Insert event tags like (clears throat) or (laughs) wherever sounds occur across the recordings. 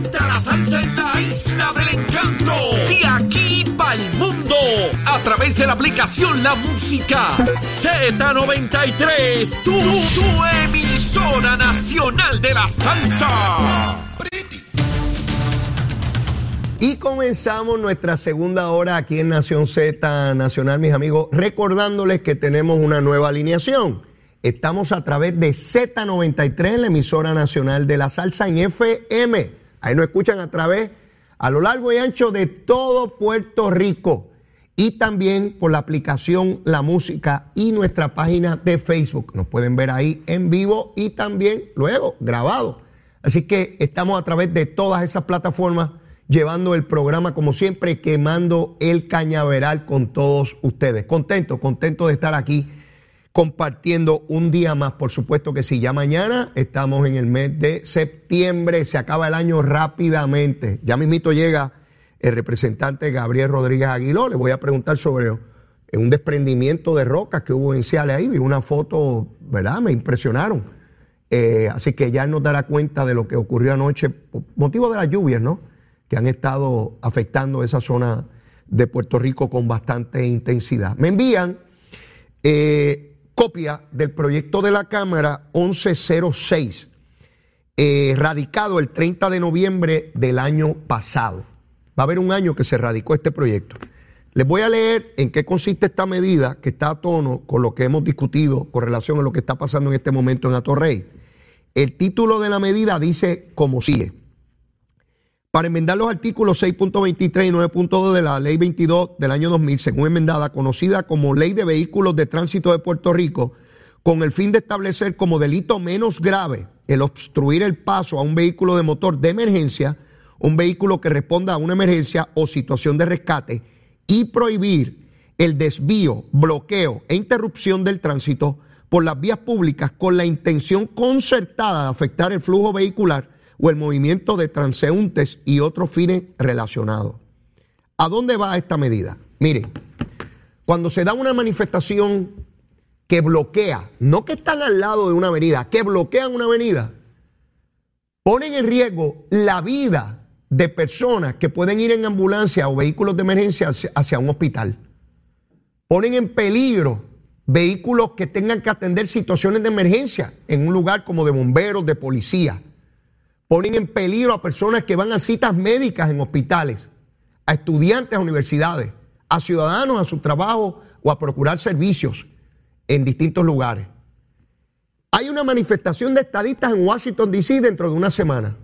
la salsa en la isla del encanto. De aquí para el mundo. A través de la aplicación La Música Z93. Tu, tu emisora nacional de la salsa. Y comenzamos nuestra segunda hora aquí en Nación Z Nacional, mis amigos, recordándoles que tenemos una nueva alineación. Estamos a través de Z93, la emisora nacional de la salsa en FM. Ahí nos escuchan a través, a lo largo y ancho de todo Puerto Rico. Y también por la aplicación La Música y nuestra página de Facebook. Nos pueden ver ahí en vivo y también luego grabado. Así que estamos a través de todas esas plataformas llevando el programa como siempre, quemando el cañaveral con todos ustedes. Contento, contento de estar aquí compartiendo un día más. Por supuesto que sí, ya mañana estamos en el mes de septiembre, se acaba el año rápidamente. Ya mismito llega el representante Gabriel Rodríguez Aguiló, le voy a preguntar sobre un desprendimiento de rocas que hubo en Ciales ahí, vi una foto, ¿verdad? Me impresionaron. Eh, así que ya nos dará cuenta de lo que ocurrió anoche, por motivo de las lluvias, ¿no? que han estado afectando esa zona de Puerto Rico con bastante intensidad. Me envían eh, copia del proyecto de la Cámara 1106, eh, radicado el 30 de noviembre del año pasado. Va a haber un año que se radicó este proyecto. Les voy a leer en qué consiste esta medida que está a tono con lo que hemos discutido con relación a lo que está pasando en este momento en Atorrey. El título de la medida dice como sigue para enmendar los artículos 6.23 y 9.2 de la Ley 22 del año 2000, según enmendada, conocida como Ley de Vehículos de Tránsito de Puerto Rico, con el fin de establecer como delito menos grave el obstruir el paso a un vehículo de motor de emergencia, un vehículo que responda a una emergencia o situación de rescate, y prohibir el desvío, bloqueo e interrupción del tránsito por las vías públicas con la intención concertada de afectar el flujo vehicular o el movimiento de transeúntes y otros fines relacionados. ¿A dónde va esta medida? Miren, cuando se da una manifestación que bloquea, no que están al lado de una avenida, que bloquean una avenida, ponen en riesgo la vida de personas que pueden ir en ambulancia o vehículos de emergencia hacia, un hospital. Ponen en peligro vehículos que tengan que atender situaciones de emergencia en un lugar como de bomberos, de policía ponen en peligro a personas que van a citas médicas en hospitales, a estudiantes a universidades, a ciudadanos a su trabajo o a procurar servicios en distintos lugares. Hay una manifestación de estadistas en Washington, D.C. dentro de una semana.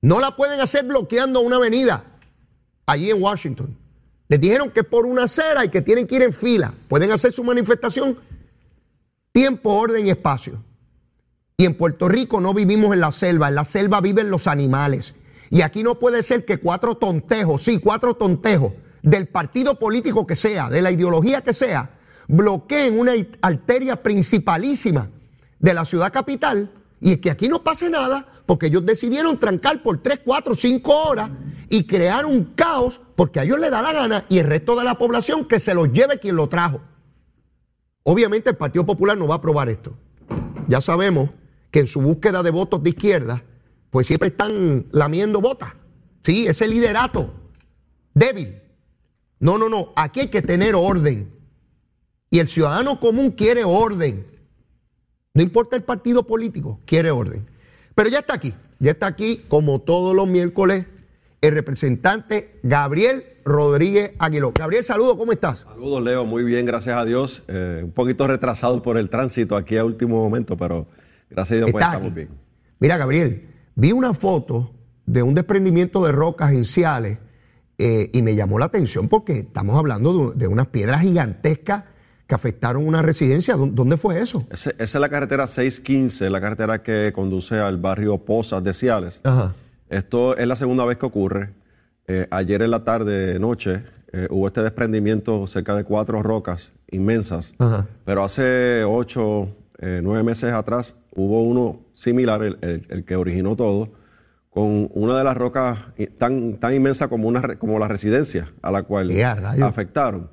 No la pueden hacer bloqueando una avenida allí en Washington. Les dijeron que por una acera y que tienen que ir en fila. Pueden hacer su manifestación tiempo, orden y espacio. Y en Puerto Rico no vivimos en la selva, en la selva viven los animales. Y aquí no puede ser que cuatro tontejos, sí, cuatro tontejos del partido político que sea, de la ideología que sea, bloqueen una arteria principalísima de la ciudad capital y que aquí no pase nada porque ellos decidieron trancar por tres, cuatro, cinco horas y crear un caos porque a ellos les da la gana y el resto de la población que se los lleve quien lo trajo. Obviamente el Partido Popular no va a aprobar esto. Ya sabemos que en su búsqueda de votos de izquierda, pues siempre están lamiendo botas. Sí, ese liderato débil. No, no, no, aquí hay que tener orden. Y el ciudadano común quiere orden. No importa el partido político, quiere orden. Pero ya está aquí, ya está aquí, como todos los miércoles, el representante Gabriel Rodríguez Aguiló. Gabriel, saludo, ¿cómo estás? Saludos, Leo, muy bien, gracias a Dios. Eh, un poquito retrasado por el tránsito aquí a último momento, pero Gracias a Dios, pues estamos bien. Mira, Gabriel, vi una foto de un desprendimiento de rocas iniciales eh, y me llamó la atención porque estamos hablando de, unas piedras gigantescas que afectaron una residencia. ¿Dónde fue eso? esa es la carretera 615, la carretera que conduce al barrio Pozas de Ciales. Ajá. Esto es la segunda vez que ocurre. Eh, ayer en la tarde, noche, eh, hubo este desprendimiento cerca de cuatro rocas inmensas, Ajá. pero hace ocho, eh, nueve meses atrás hubo uno similar, el, el- el que originó todo, con una de las rocas tan, tan inmensa como, una, como la residencia a la cual afectaron.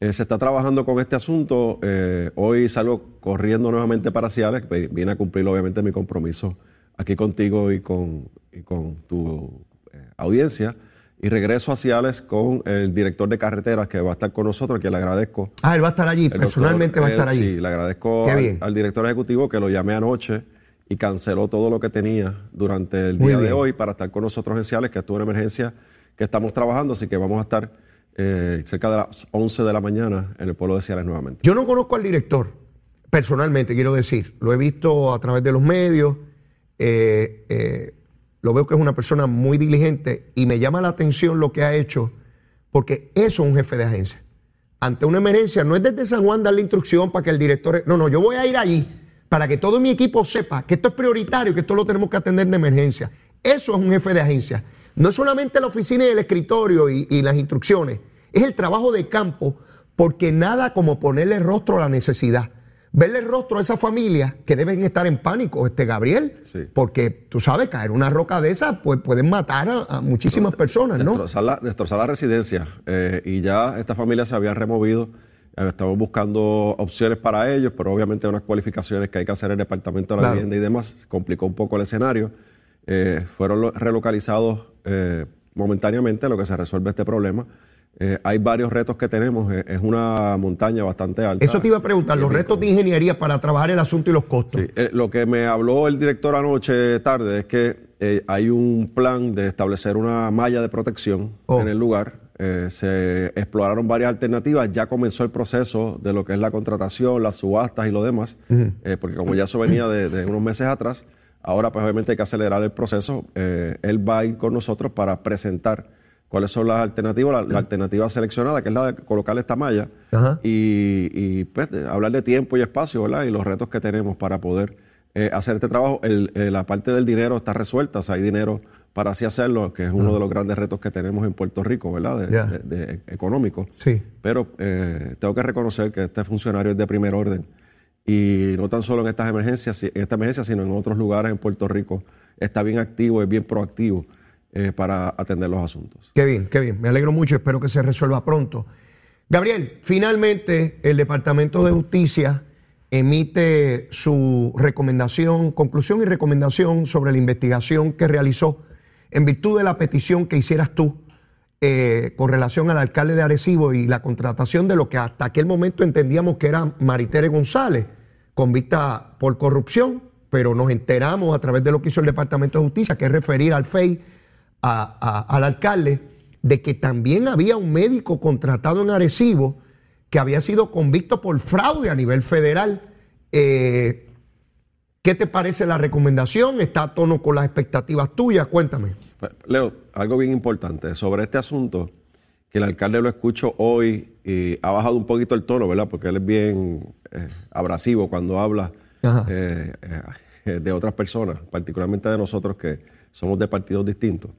Eh, se está trabajando con este asunto. eh, hoy salgo corriendo nuevamente para Ciales. Vine a cumplir, obviamente, mi compromiso aquí contigo y con, y con tu eh, audiencia. Y regreso a Ciales con el director de carreteras que va a estar con nosotros, que le agradezco. Ah, él va a estar allí, El personalmente doctor va a estar Ed, allí. Sí, le agradezco al, director ejecutivo que lo llamé anoche y canceló todo lo que tenía durante el Muy día de hoy para estar con nosotros en Ciales, que estuvo en emergencia, que estamos trabajando, así que vamos a estar eh, cerca de las 11 de la mañana en el pueblo de Ciales nuevamente. Yo no conozco al director, personalmente, quiero decir. Lo he visto a través de los medios. eh, eh, lo veo que es una persona muy diligente y me llama la atención lo que ha hecho, porque eso es un jefe de agencia. Ante una emergencia, no es desde San Juan darle instrucción para que el director. No, no, yo voy a ir allí para que todo mi equipo sepa que esto es prioritario, que esto lo tenemos que atender de emergencia. Eso es un jefe de agencia. No es solamente la oficina y el escritorio y, y las instrucciones, es el trabajo de campo, porque nada como ponerle rostro a la necesidad. Verle el rostro a esa familia que deben estar en pánico, este Gabriel, Sí. porque tú sabes, caer una roca de esa, pues pueden matar a, a muchísimas personas, ¿no? Destrozar la, destrozar la residencia. eh, y ya esta familia se había removido. Eh, estamos buscando opciones para ellos, pero obviamente unas cualificaciones que hay que hacer en el Departamento de la Claro. Vivienda y demás. Complicó un poco el escenario. Eh, fueron lo- relocalizados eh, momentáneamente, lo que se resuelve este problema. Eh, hay varios retos que tenemos. eh, es una montaña bastante alta. Eso te iba a preguntar, los retos de ingeniería para trabajar el asunto y los costos. Sí, eh, lo que me habló el director anoche tarde es que eh, hay un plan de establecer una malla de protección Oh. en el lugar. Eh, se exploraron varias alternativas, ya comenzó el proceso de lo que es la contratación, las subastas y lo demás, eh, porque como ya eso venía de, de unos meses atrás, ahora pues obviamente hay que acelerar el proceso. Eh, él va a ir con nosotros para presentar cuáles son las alternativas, la, la alternativa seleccionada, que es la de colocar esta malla, y, y, pues hablar de tiempo y espacio, ¿verdad? Y los retos que tenemos para poder eh, hacer este trabajo. El- eh, la parte del dinero está resuelta, o sea, hay dinero para así hacerlo, que es uno de los grandes retos que tenemos en Puerto Rico, ¿verdad? De, Ya. de- de- económico. Sí. Pero eh, tengo que reconocer que este funcionario es de primer orden y no tan solo en estas emergencias, en esta emergencia, sino en otros lugares en Puerto Rico, está bien activo, es bien proactivo eh, para atender los asuntos. Qué bien, qué bien. Me alegro mucho, espero que se resuelva pronto. Gabriel, finalmente el Departamento de Justicia emite su recomendación, conclusión y recomendación sobre la investigación que realizó en virtud de la petición que hicieras tú eh, con relación al alcalde de Arecibo y la contratación de lo que hasta aquel momento entendíamos que era Maritere González, convicta por corrupción, pero nos enteramos a través de lo que hizo el Departamento de Justicia, que es referir al FEI a- a- al alcalde, de que también había un médico contratado en Arecibo que había sido convicto por fraude a nivel federal. Eh, ¿Qué te parece la recomendación? ¿Está a tono con las expectativas tuyas? Cuéntame. Leo, algo bien importante sobre este asunto, que el alcalde lo escucho hoy y ha bajado un poquito el tono, ¿verdad? Porque él es bien eh, abrasivo cuando habla eh, de otras personas, particularmente de nosotros que somos de partidos distintos.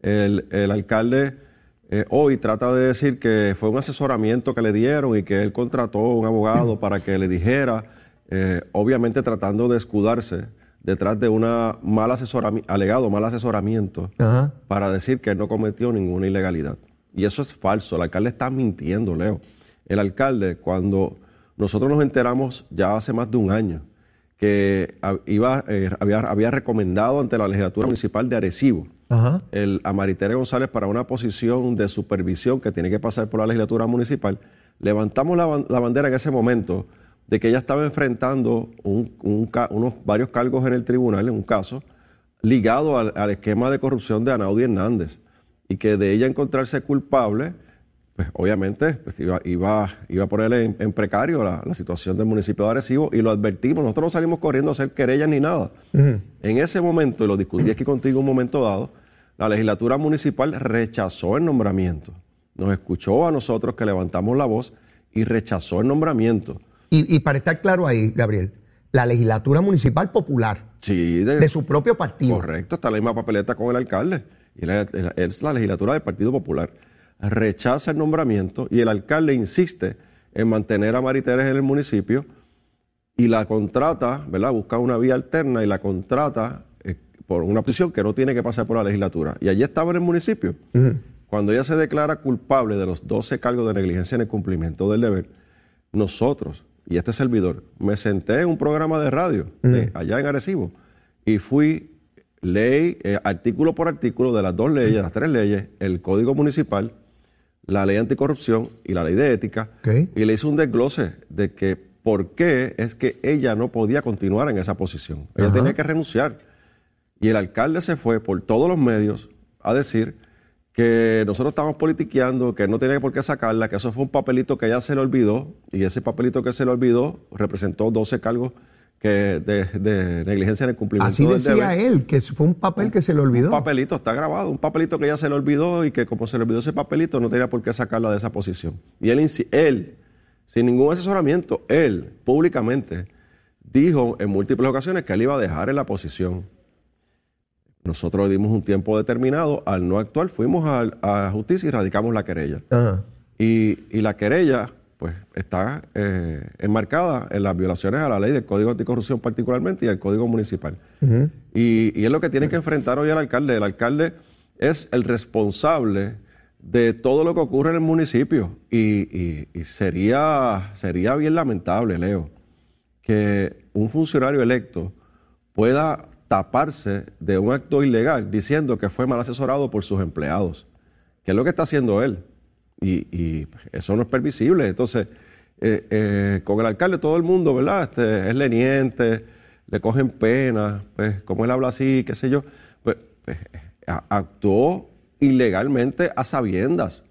El, el alcalde eh, hoy trata de decir que fue un asesoramiento que le dieron y que él contrató a un abogado (clears throat) para que le dijera, eh, obviamente tratando de escudarse detrás de una mal asesoramiento, alegado mal asesoramiento Ajá. para decir que él no cometió ninguna ilegalidad. Y eso es falso. El alcalde está mintiendo, Leo. El alcalde, cuando nosotros nos enteramos ya hace más de un año que iba, eh, había, había recomendado ante la legislatura municipal de Arecibo Ajá. el, a Maritere González para una posición de supervisión que tiene que pasar por la legislatura municipal, levantamos la, la bandera en ese momento de que ella estaba enfrentando unos varios cargos en el tribunal, en un caso, ligado al, al esquema de corrupción de Anaudi Hernández, y que de ella encontrarse culpable, pues obviamente pues, iba, iba, iba a ponerle en, en precario la, la situación del municipio de Arecibo, y lo advertimos, nosotros no salimos corriendo a hacer querellas ni nada. En ese momento, y lo discutí aquí contigo un momento dado, la legislatura municipal rechazó el nombramiento. Nos escuchó a nosotros que levantamos la voz y rechazó el nombramiento. Y, y para estar claro ahí, Gabriel, la legislatura municipal popular, Sí, de, de su propio partido. correcto, está la misma papeleta con el alcalde. Y la- es la legislatura del Partido Popular. Rechaza el nombramiento y el alcalde insiste en mantener a Mariteres en el municipio y la contrata, ¿verdad? Busca una vía alterna y la contrata eh, por una posición que no tiene que pasar por la legislatura. Y allí estaba en el municipio. Cuando ella se declara culpable de los 12 cargos de negligencia en el cumplimiento del deber, nosotros y este servidor me senté en un programa de radio de- allá en Arecibo y fui ley, eh, artículo por artículo de las dos leyes, las tres leyes, el código municipal, la ley anticorrupción y la ley de ética, y le hice un desglose de que por qué es que ella no podía continuar en esa posición. Ella tenía que renunciar. Y el alcalde se fue por todos los medios a decir que nosotros estábamos politiqueando, que no tenía por qué sacarla, que eso fue un papelito que ella se le olvidó, y ese papelito que se le olvidó representó 12 cargos que de, de negligencia en el cumplimiento Así del decía deber. él, que fue un papel que se le olvidó. Un papelito, está grabado, un papelito que ella se le olvidó y que como se le olvidó ese papelito no tenía por qué sacarla de esa posición. Y él, sin ningún asesoramiento, él públicamente dijo en múltiples ocasiones que él iba a dejar en la posición. Nosotros le dimos un tiempo determinado, al no actuar fuimos al- a, justicia y radicamos la querella. Ajá. Y, y la querella, pues, está eh, enmarcada en las violaciones a la ley del Código Anticorrupción particularmente y al Código Municipal. y, y es lo que tiene que enfrentar hoy el alcalde. El alcalde es el responsable de todo lo que ocurre en el municipio. Y, y- y sería, sería bien lamentable, Leo, que un funcionario electo pueda taparse de un acto ilegal diciendo que fue mal asesorado por sus empleados, que es lo que está haciendo él. Y, y eso no es permisible. Entonces, eh, eh, con el alcalde todo el mundo, ¿verdad? Este, es leniente, le cogen pena, pues como él habla así, qué sé yo, pues, pues, a- actuó ilegalmente a sabiendas.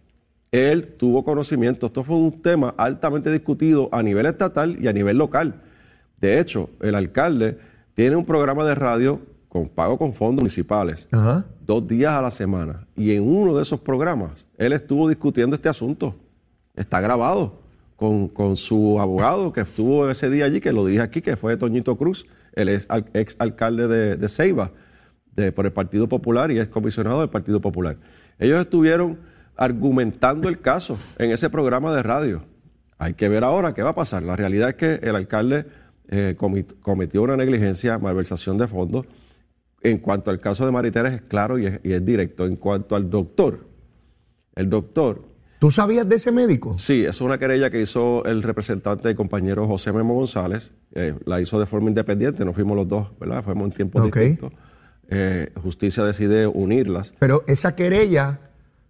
Él tuvo conocimiento. Esto fue un tema altamente discutido a nivel estatal y a nivel local. De hecho, el alcalde tiene un programa de radio con pago con fondos municipales, Ajá. dos días a la semana. Y en uno de esos programas, él estuvo discutiendo este asunto. Está grabado con, con su abogado que estuvo ese día allí, que lo dije aquí, que fue Toñito Cruz, el ex, al- ex alcalde de, de Ceiba, de, por el Partido Popular y es comisionado del Partido Popular. Ellos estuvieron argumentando el caso en ese programa de radio. Hay que ver ahora qué va a pasar. La realidad es que el alcalde eh, cometió una negligencia, malversación de fondos. En cuanto al caso de Mariteres es claro y es, y es directo. En cuanto al doctor, el doctor, ¿Tú sabías de ese médico? sí, es una querella que hizo el representante y compañero José Memo González. eh, la hizo de forma independiente, no fuimos los dos, ¿verdad? Fuimos en tiempos Ok. distintos. Eh, justicia decide unirlas. Pero esa querella,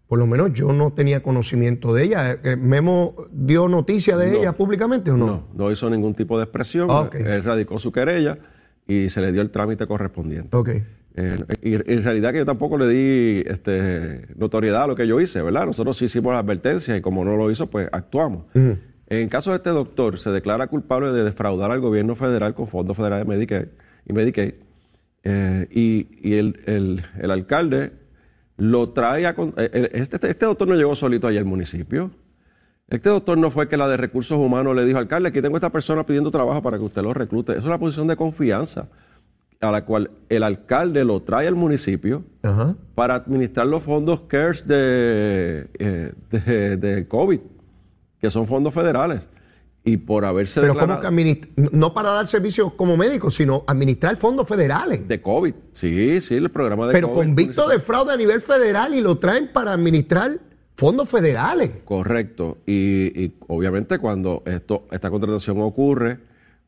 por lo menos yo no tenía conocimiento de ella. Eh, ¿Memo dio noticia de No. ella públicamente o no? No, no hizo ningún tipo de expresión. Ok. Él radicó su querella y se le dio el trámite correspondiente. Ok. Eh, y en realidad que yo tampoco le di este, notoriedad a lo que yo hice, ¿verdad? Nosotros sí hicimos la advertencia y como no lo hizo, pues actuamos. En caso de este doctor, se declara culpable de defraudar al gobierno federal con fondos federales de Medicare y Medicaid. eh, y y el, el- el alcalde lo trae a... eh, eh, Este, este doctor no llegó solito allá al municipio. Este doctor no fue que la de recursos humanos le dijo, alcalde, aquí tengo a esta persona pidiendo trabajo para que usted lo reclute. Eso es una posición de confianza a la cual el alcalde lo trae al municipio Ajá. para administrar los fondos CARES de, eh, de, de COVID, que son fondos federales. Y por haberse Pero declarado- ¿cómo que? No para dar servicios como médico, sino administrar fondos federales. De COVID. Sí, sí, el programa de Pero COVID. convicto de fraude a nivel federal y lo traen para administrar fondos federales. Correcto. Y, y obviamente cuando esto, esta contratación ocurre,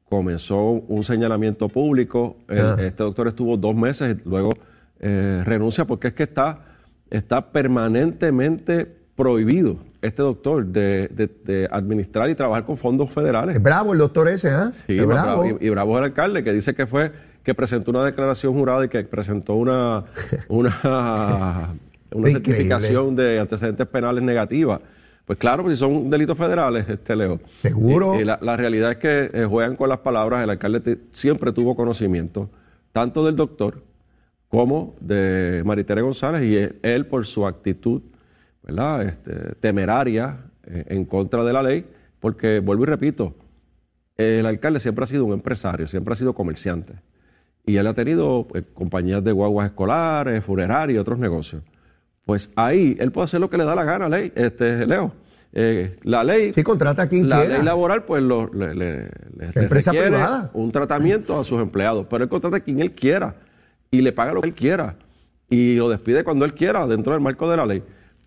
comenzó un señalamiento público. El- Ah. Este doctor estuvo dos meses, luego eh, renuncia porque es que está, está permanentemente prohibido este doctor de, de- de administrar y trabajar con fondos federales. Es bravo el doctor ese, ¿ah? Sí, es bravo. bravo. Y, y bravo es el alcalde que dice que fue que presentó una declaración jurada y que presentó una una, (laughs) una Increíble. certificación de antecedentes penales negativa. Pues claro, pues si son delitos federales, este Leo. Seguro. Y, y la, la realidad es que eh, juegan con las palabras. El alcalde te- siempre tuvo conocimiento, tanto del doctor como de Maritere González, y él, él por su actitud, ¿verdad? Este, temeraria eh, en contra de la ley, porque vuelvo y repito, el alcalde siempre ha sido un empresario, siempre ha sido comerciante. Y él ha tenido eh, compañías de guaguas escolares, funerarias y otros negocios. Pues ahí él puede hacer lo que le da la gana, ley, este, Leo. Eh, la ley. Sí, contrata a quien la quiera. ley laboral, pues lo, le, le- le- Empresa requiere privada. un tratamiento a sus empleados. Pero él contrata a quien él quiera y le paga lo que él quiera. Y lo despide cuando él quiera, dentro del marco de la ley.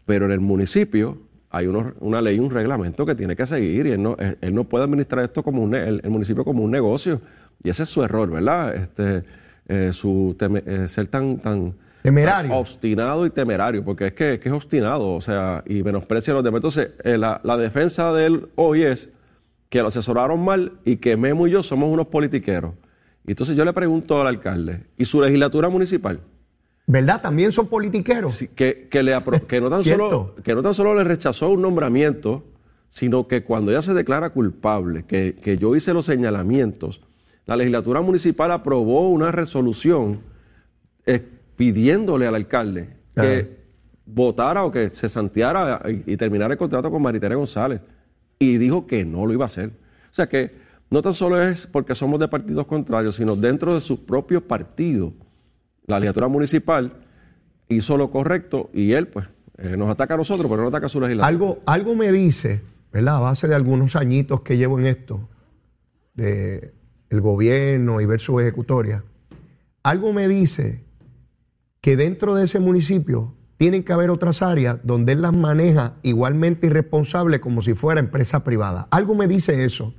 Pero en el municipio hay una ley, un reglamento que tiene que seguir y él no, él, él no puede administrar esto como un, el municipio como un negocio. Y ese es su error, ¿verdad? Este, eh, su teme- eh, ser tan, tan Temerario. obstinado y temerario, porque es que, es que es obstinado, o sea, y menosprecia a los demás. Entonces, eh, la, la defensa de él hoy es que lo asesoraron mal y que Memo y yo somos unos politiqueros. Y entonces yo le pregunto al alcalde, ¿y su legislatura municipal? ¿Verdad? También son politiqueros. Sí, que, que, le apro- que, no tan solo, (laughs) que no tan solo le rechazó un nombramiento, sino que cuando ella se declara culpable, que, que yo hice los señalamientos, la legislatura municipal aprobó una resolución eh, pidiéndole al alcalde que votara o que se santeara y, y terminara el contrato con Maritere González. Y dijo que no lo iba a hacer. O sea que no tan solo es porque somos de partidos contrarios, sino dentro de sus propios partidos. La legislatura municipal hizo lo correcto y él, pues, eh, nos ataca a nosotros, pero no ataca a su legislatura. Algo, algo me dice, ¿verdad? A base de algunos añitos que llevo en esto, de el gobierno y ver su ejecutoria, algo me dice que dentro de ese municipio tienen que haber otras áreas donde él las maneja igualmente irresponsable como si fuera empresa privada. Algo me dice eso,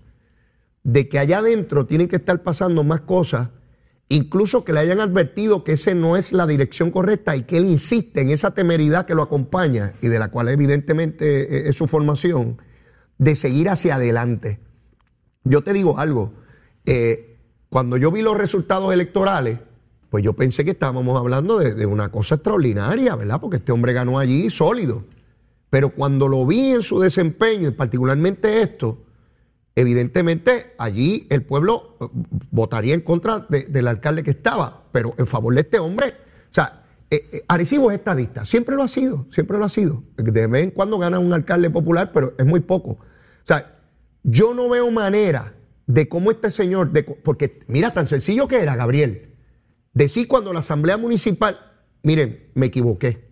de que allá adentro tienen que estar pasando más cosas, incluso que le hayan advertido que ese no es la dirección correcta y que él insiste en esa temeridad que lo acompaña y de la cual evidentemente eh, es su formación, de seguir hacia adelante. Yo te digo algo, eh, cuando yo vi los resultados electorales, pues yo pensé que estábamos hablando de, una cosa extraordinaria, ¿verdad? Porque este hombre ganó allí sólido. Pero cuando lo vi en su desempeño, y particularmente esto, evidentemente allí el pueblo eh, votaría en contra de- del alcalde que estaba, pero en favor de este hombre. O sea, eh, eh, Arecibo es estadista, siempre lo ha sido, siempre lo ha sido. De vez en cuando gana un alcalde popular, pero es muy poco. O sea, yo no veo manera de cómo este señor, de porque mira, tan sencillo que era, Gabriel, decir cuando la Asamblea Municipal, miren, me equivoqué,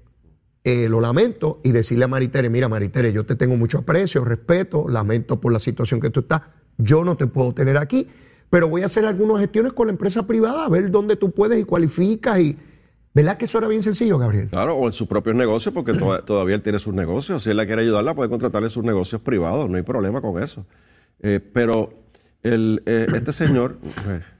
eh, lo lamento, y decirle a Maritere, mira Maritere, yo te tengo mucho aprecio, respeto, lamento por la situación que tú estás, yo no te puedo tener aquí, pero voy a hacer algunas gestiones con la empresa privada, a ver dónde tú puedes y cualificas y... ¿Verdad que eso era bien sencillo, Gabriel? Claro, o en sus propios negocios, porque to- (laughs) todavía él tiene sus negocios. Si él la quiere ayudarla, puede contratarle sus negocios privados, no hay problema con eso. Eh, pero el, eh, este señor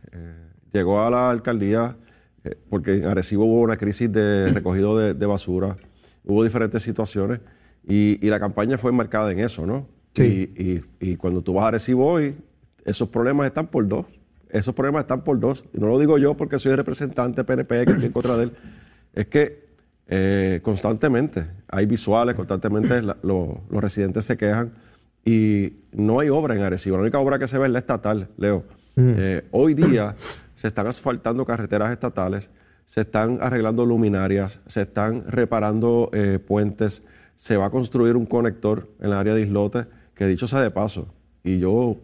(coughs) llegó a la alcaldía eh, porque en Arecibo hubo una crisis de (clears throat) recogido de, de basura, hubo diferentes situaciones y, y la campaña fue marcada en eso, ¿no? Sí. Y, y- y cuando tú vas a Arecibo hoy, esos problemas están por dos. Esos problemas están por dos. Y no lo digo yo porque soy el representante PNP que estoy en contra de él. Es que eh, constantemente hay visuales, constantemente la- lo- los residentes se quejan y no hay obra en Arecibo. La única obra que se ve es la estatal, Leo. Eh, hoy día se están asfaltando carreteras estatales, se están arreglando luminarias, se están reparando eh, puentes, se va a construir un conector en la área de Islote, que dicho sea de paso, y yo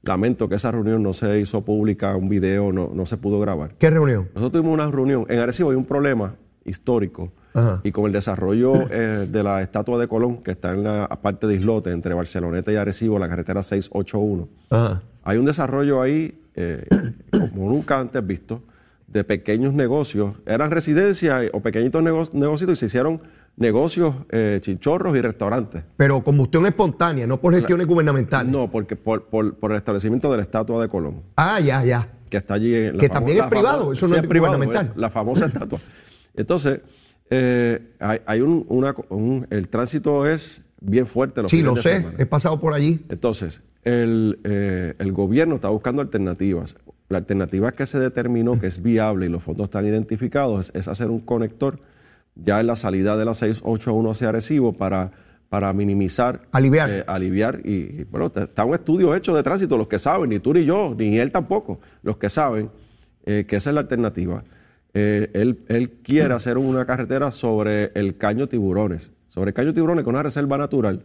lamento que esa reunión no se hizo pública, un video no, no se pudo grabar. ¿Qué reunión? Nosotros tuvimos una reunión, en Arecibo hay un problema histórico, Ajá. y con el desarrollo eh, de la estatua de Colón, que está en la parte de Islote, entre Barceloneta y Arecibo, la carretera 681, Ajá. hay un desarrollo ahí, eh, como nunca antes visto, de pequeños negocios. Eran residencias o pequeñitos nego- negocios y se hicieron negocios, eh, chinchorros y restaurantes. Pero combustión espontánea, no por gestiones gubernamentales. No, porque por, por- por el establecimiento de la estatua de Colón, Ah, ya, ya. que está allí. en la Que también es la privado, eso no sí, es privado, gubernamental. La famosa estatua. Entonces, eh, hay, hay un, una- un- el tránsito es bien fuerte. Los Sí, lo sé, he pasado por allí. Entonces, el, eh, el gobierno está buscando alternativas. La alternativa que se determinó que es viable y los fondos están identificados es, es hacer un conector ya en la salida de la 681 hacia Arecibo para, para minimizar, Aliviar. eh, aliviar. Y, y, bueno, está un estudio hecho de tránsito, los que saben, ni tú ni yo, ni él tampoco, los que saben eh, que esa es la alternativa. Eh, él, él quiere hacer una carretera sobre el caño Tiburones, sobre el caño Tiburones, que es una reserva natural,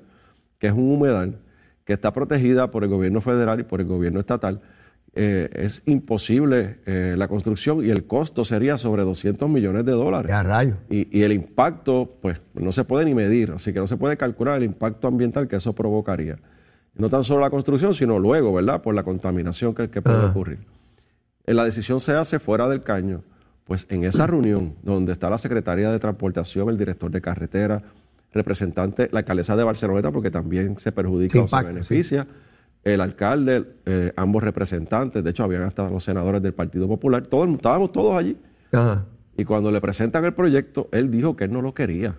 que es un humedal, que está protegida por el gobierno federal y por el gobierno estatal, eh, es imposible eh, la construcción y el costo sería sobre 200 millones de dólares. Ya, rayo. Y, y el impacto, pues, no se puede ni medir, así que no se puede calcular el impacto ambiental que eso provocaría. No tan solo la construcción, sino luego, ¿verdad? Por la contaminación que, que puede Ah. ocurrir. Eh, La decisión se hace fuera del caño, pues en esa reunión donde está la secretaria de Transportación, el director de carretera, representante, la alcaldesa de Barceloneta, porque también se perjudica o se beneficia, el alcalde, eh, ambos representantes, de hecho habían hasta los senadores del Partido Popular, todos, estábamos todos allí. Ajá. Y cuando le presentan el proyecto, él dijo que él no lo quería,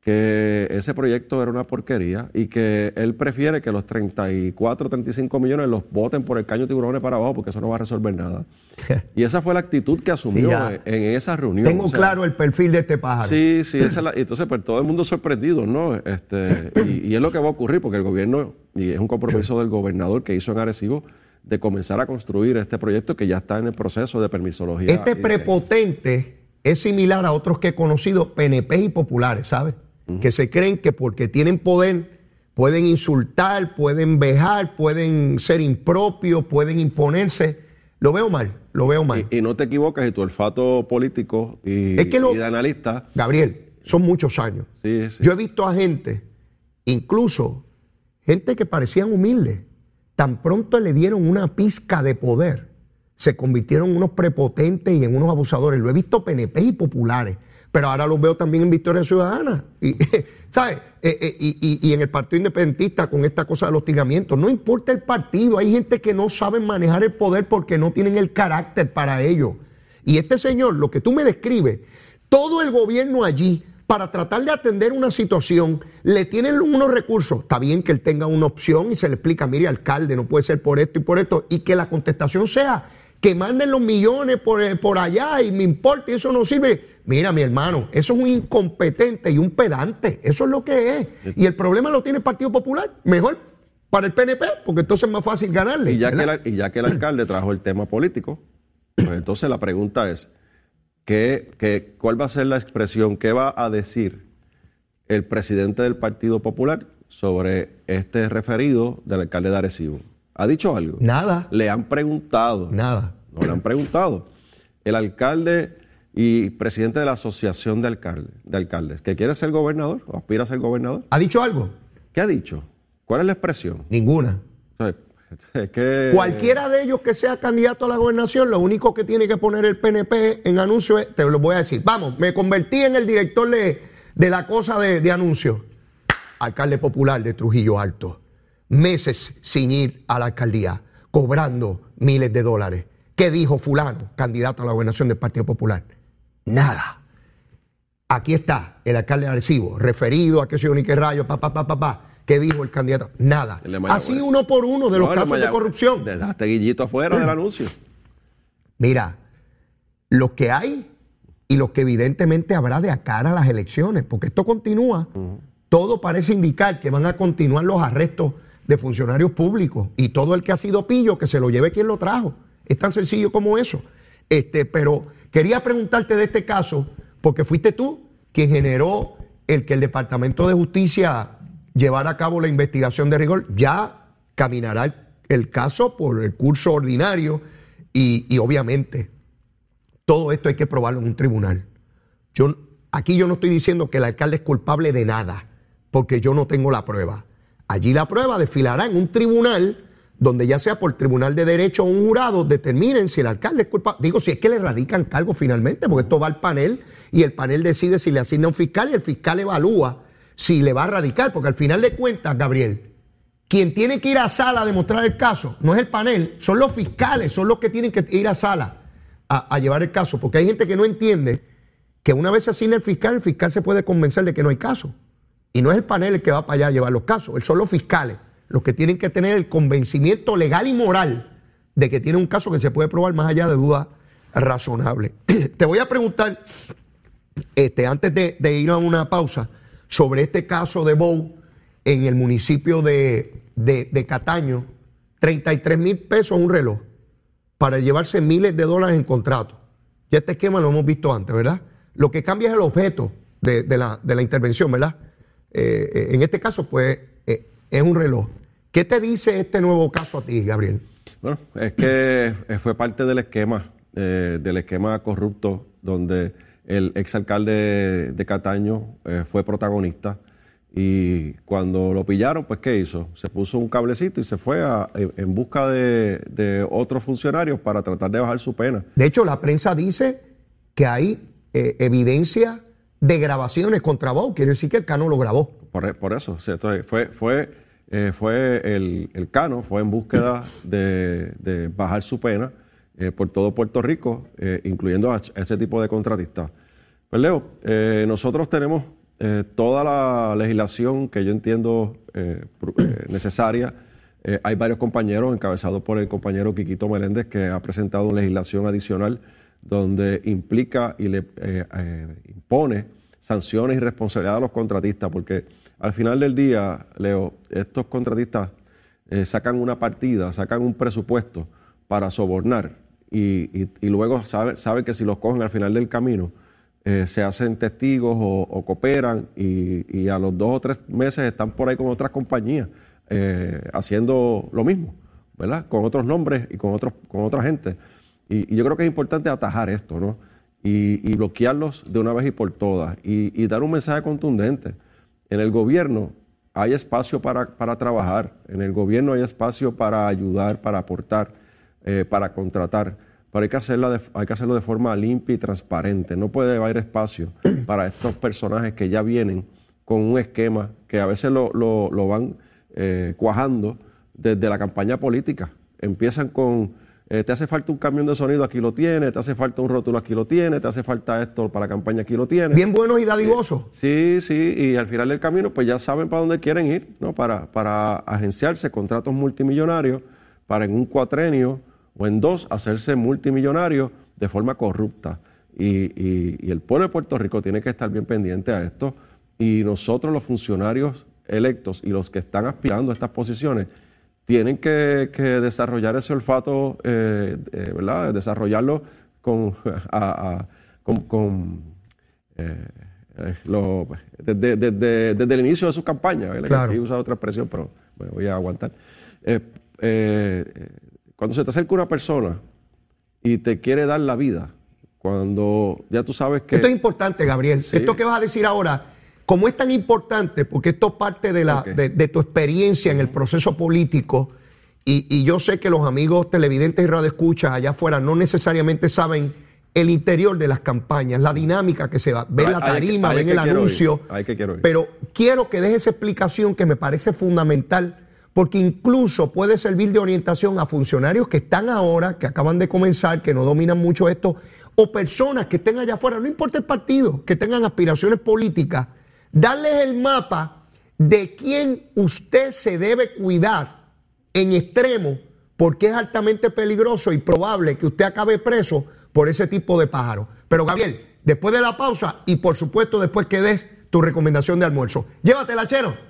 que ese proyecto era una porquería y que él prefiere que los 34, 35 millones los voten por el caño de tiburones para abajo porque eso no va a resolver nada. (laughs) Y esa fue la actitud que asumió en, esa reunión. Tengo O sea, claro el perfil de este pájaro. Sí, sí, esa la- entonces pues todo el mundo sorprendido, ¿no? Este, y, y es lo que va a ocurrir porque el gobierno, y es un compromiso del gobernador que hizo en Arecibo, de comenzar a construir este proyecto que ya está en el proceso de permisología. Este prepotente es similar a otros que he conocido, PNP y populares, ¿sabes? Que se creen que porque tienen poder pueden insultar, pueden vejar, pueden ser impropios, pueden imponerse. Lo veo mal, lo veo mal. Y, y no te equivocas, y tu olfato político y, Es que lo- y de analista, Gabriel, son muchos años. sí, sí. Yo he visto a gente, incluso gente que parecían humildes, tan pronto le dieron una pizca de poder, se convirtieron en unos prepotentes y en unos abusadores. Lo he visto PNP y populares, pero ahora los veo también en Victoria Ciudadana. Y, (laughs) ¿sabes? Eh, eh, y, en el Partido Independentista con esta cosa del hostigamiento. No importa el partido, hay gente que no sabe manejar el poder porque no tienen el carácter para ello. Y este señor, lo que tú me describes, todo el gobierno allí, para tratar de atender una situación, le tienen unos recursos. Está bien que él tenga una opción y se le explica, mire, alcalde, no puede ser por esto y por esto, y que la contestación sea que manden los millones por, eh, por allá y me importa, y eso no sirve. Mira, mi hermano, eso es un incompetente y un pedante. Eso es lo que es. Y el problema lo tiene el Partido Popular. Mejor para el PNP, porque entonces es más fácil ganarle. Y ya, que ¿verdad? el, y ya que el alcalde trajo el tema político, pues entonces la pregunta es, ¿qué, qué- cuál va a ser la expresión, qué va a decir el presidente del Partido Popular sobre este referido del alcalde de Arecibo? ¿Ha dicho algo? Nada. Le han preguntado. Nada. No le han preguntado. El alcalde y presidente de la Asociación de, Alcalde- de Alcaldes, que quiere ser gobernador o aspira a ser gobernador, ¿Ha dicho algo? ¿qué ha dicho? ¿Cuál es la expresión? Ninguna. O sea, (laughs) es que- Cualquiera de ellos que sea candidato a la gobernación, lo único que tiene que poner el PNP en anuncio es, te lo voy a decir, vamos, me convertí en el director de, de la cosa de, de anuncios. Alcalde popular de Trujillo Alto. Meses sin ir a la alcaldía, cobrando miles de dólares. ¿Qué dijo fulano, candidato a la gobernación del Partido Popular? Nada. Aquí está el alcalde de Arecibo, referido a qué sé yo ni qué rayo, pa, pa, pa, pa, pa. ¿Qué dijo el candidato? Nada. Así uno por uno de los No, casos de corrupción. Dejaste Guillito afuera del (clears throat) anuncio. Mira, los que hay y los que evidentemente habrá de acá a las elecciones, porque esto continúa. Todo parece indicar que van a continuar los arrestos de funcionarios públicos y todo el que ha sido pillo, que se lo lleve quien lo trajo. Es tan sencillo como eso. Este, pero quería preguntarte de este caso, porque fuiste tú quien generó el que el Departamento de Justicia llevara a cabo la investigación de rigor. Ya caminará el, caso por el curso ordinario y, y obviamente todo esto hay que probarlo en un tribunal. Yo, aquí yo no estoy diciendo que el alcalde es culpable de nada, porque yo no tengo la prueba. Allí la prueba desfilará en un tribunal donde ya sea por tribunal de derecho o un jurado determinen si el alcalde es culpable. Digo, si es que le radican cargo finalmente, porque esto va al panel y el panel decide si le asigna un fiscal y el fiscal evalúa si le va a radicar, porque al final de cuentas, Gabriel, quien tiene que ir a sala a demostrar el caso no es el panel, son los fiscales, son los que tienen que ir a sala a, a llevar el caso, porque hay gente que no entiende que una vez se asigna el fiscal, el fiscal se puede convencer de que no hay caso. Y no es el panel el que va para allá a llevar los casos, son los fiscales los que tienen que tener el convencimiento legal y moral de que tiene un caso que se puede probar más allá de dudas razonables. (clears throat) Te voy a preguntar, este, antes de, ir a una pausa, sobre este caso de Bow en el municipio de, de- Cataño, 33 mil pesos un reloj para llevarse miles de dólares en contrato. Ya este esquema lo hemos visto antes, ¿verdad? Lo que cambia es el objeto de, de la, de la intervención, ¿verdad? Eh, eh, en este caso, pues, eh, es un reloj. ¿Qué te dice este nuevo caso a ti, Gabriel? Bueno, es que eh, fue parte del esquema, eh, del esquema corrupto donde el exalcalde de Cataño eh, fue protagonista y cuando lo pillaron, pues ¿qué hizo? Se puso un cablecito y se fue a- en, busca de, de otros funcionarios para tratar de bajar su pena. De hecho, la prensa dice que hay eh, evidencia de grabaciones contra Bob. Quiere decir que el Cano lo grabó. Por, por eso, o sea, entonces, fue, fue, eh, fue el, el Cano, fue en búsqueda de, de bajar su pena eh, por todo Puerto Rico, eh, incluyendo a, ese tipo de contratistas. Pues Leo, nosotros tenemos toda la legislación que yo entiendo necesaria. Hay varios compañeros, encabezados por el compañero Quiquito Meléndez, que ha presentado legislación adicional donde implica y le impone sanciones y responsabilidad a los contratistas, porque al final del día, Leo, estos contratistas eh, sacan una partida, sacan un presupuesto para sobornar y, y- luego saben sabe que si los cogen al final del camino, eh, se hacen testigos o, cooperan y, y a los dos o tres meses están por ahí con otras compañías eh, haciendo lo mismo, ¿verdad? Con otros nombres y con, otros, con otra gente. Y, yo creo que es importante atajar esto, ¿no? Y, bloquearlos de una vez y por todas y dar un mensaje contundente. En el gobierno hay espacio para, para trabajar, en el gobierno hay espacio para ayudar, para aportar, eh, para contratar, pero hay que, hacerla de- hay que hacerlo de forma limpia y transparente. No puede haber espacio (clears throat) para estos personajes que ya vienen con un esquema que a veces lo, lo- lo van eh, cuajando desde la campaña política. Empiezan con, eh, te hace falta un camión de sonido, aquí lo tiene, te hace falta un rótulo, aquí lo tiene, te hace falta esto para la campaña, aquí lo tiene. Bien buenos y dadivosos. Sí, sí, y al final del camino, pues ya saben para dónde quieren ir, ¿no? Para, para agenciarse contratos multimillonarios, para en un cuatrenio o en dos hacerse multimillonarios de forma corrupta. Y, y- y el pueblo de Puerto Rico tiene que estar bien pendiente a esto. Y nosotros, los funcionarios electos y los que están aspirando a estas posiciones, tienen que, que desarrollar ese olfato, eh, eh, ¿verdad? Desarrollarlo con, (laughs) a- a- con- con, lo- desde, desde- desde el inicio de su campaña. Claro. aquí usar otra expresión, pero me voy a aguantar. Eh, cuando se te acerca una persona y te quiere dar la vida, cuando ya tú sabes que... Esto es importante, Gabriel. Sí. Esto que vas a decir ahora, como es tan importante, porque esto parte de, la, de, de tu experiencia en el proceso político, y, y yo sé que los amigos televidentes y radioescuchas allá afuera no necesariamente saben el interior de las campañas, la dinámica que se va. Ven la tarima, ven el anuncio. que quiero. Pero quiero que dejes esa explicación que me parece fundamental, porque incluso puede servir de orientación a funcionarios que están ahora, que acaban de comenzar, que no dominan mucho esto, o personas que estén allá afuera, no importa el partido, que tengan aspiraciones políticas, darles el mapa de quién usted se debe cuidar en extremo, porque es altamente peligroso y probable que usted acabe preso por ese tipo de pájaros. Pero Gabriel, después de la pausa y por supuesto después que des tu recomendación de almuerzo, llévatela, chero.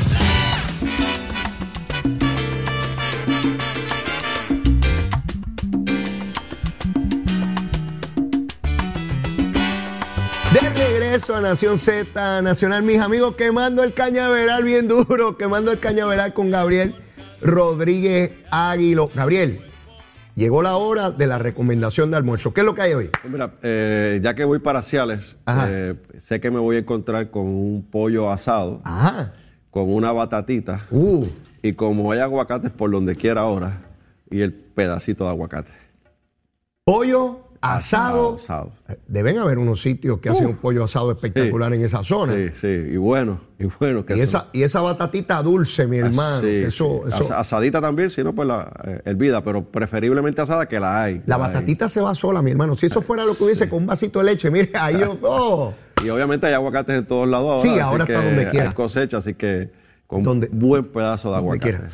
Regreso a Nación Z Nacional, mis amigos, quemando el cañaveral bien duro, quemando el cañaveral con Gabriel Rodríguez Águilo. Gabriel, llegó la hora de la recomendación de almuerzo. ¿Qué es lo que hay hoy? Mira, eh, ya que voy para Ciales, eh, sé que me voy a encontrar con un pollo asado, Ajá. con una batatita, Uh, y como hay aguacates por donde quiera ahora, y el pedacito de aguacate. pollo asado. Asado. Eh, Deben haber unos sitios que hacen un pollo asado espectacular en esa zona. Sí, sí, y bueno, y bueno. Que Y esa, y esa batatita dulce, mi Ah, hermano. sí, que eso, sí. eso- Asadita también, si no, pues la eh, hervida, pero preferiblemente asada que la hay. la hay. batatita se va sola, mi hermano. Si eso fuera lo que hubiese con un vasito de leche, mire, ahí yo. oh. Y obviamente hay aguacates en todos lados ahora. Sí, ahora está donde quiera. Hay cosecha, así que con Donde- buen pedazo de donde aguacate. quiera.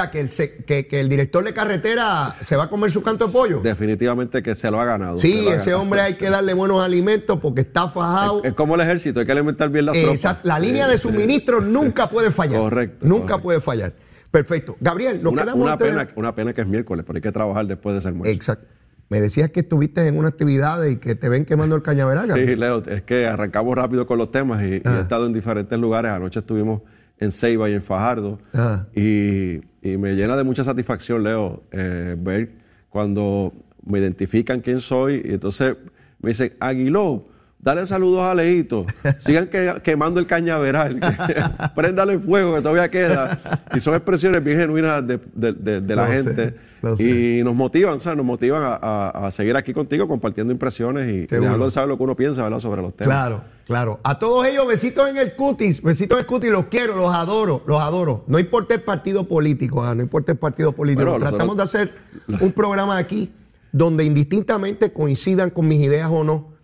Sea, que el, se- que, que el director de carretera se va a comer su canto de pollo. Definitivamente que se lo ha ganado. Sí, ese ganado. hombre hay que darle buenos alimentos porque está fajado. Es como el ejército, hay que alimentar bien las Exacto. tropas. La línea de suministro nunca (laughs) puede fallar. Correcto, Nunca correcto. puede fallar. Perfecto. Gabriel, nos Una, quedamos una antes de- pena, una pena que es miércoles, pero hay que trabajar después de ese almuerzo. Exacto. Me decías que estuviste en una actividad y que te ven quemando el cañaveral. Gabriel. Sí, Leo, es que arrancamos rápido con los temas y, y he estado en diferentes lugares. Anoche estuvimos en Ceiba y en Fajardo. Ah. Y, y me llena de mucha satisfacción, Leo, eh, ver cuando me identifican quién soy. Y entonces me dicen, Aguiló, dale saludos a Leito. (laughs) Sigan que- quemando el cañaveral. (laughs) Préndale fuego que todavía queda. Y son expresiones bien genuinas de, de- de- de la sé, gente. sé. y nos motivan, o sea, nos motivan a, a- a seguir aquí contigo compartiendo impresiones y, y dejando saber lo que uno piensa ¿verdad? sobre los temas. Claro, claro. A todos ellos, besitos en el cutis, besitos en el cutis, los quiero, los adoro, los adoro. No importa el partido político, ah, no importa el partido político. Bueno, Tratamos de hacer (laughs) un programa aquí donde indistintamente coincidan con mis ideas o no,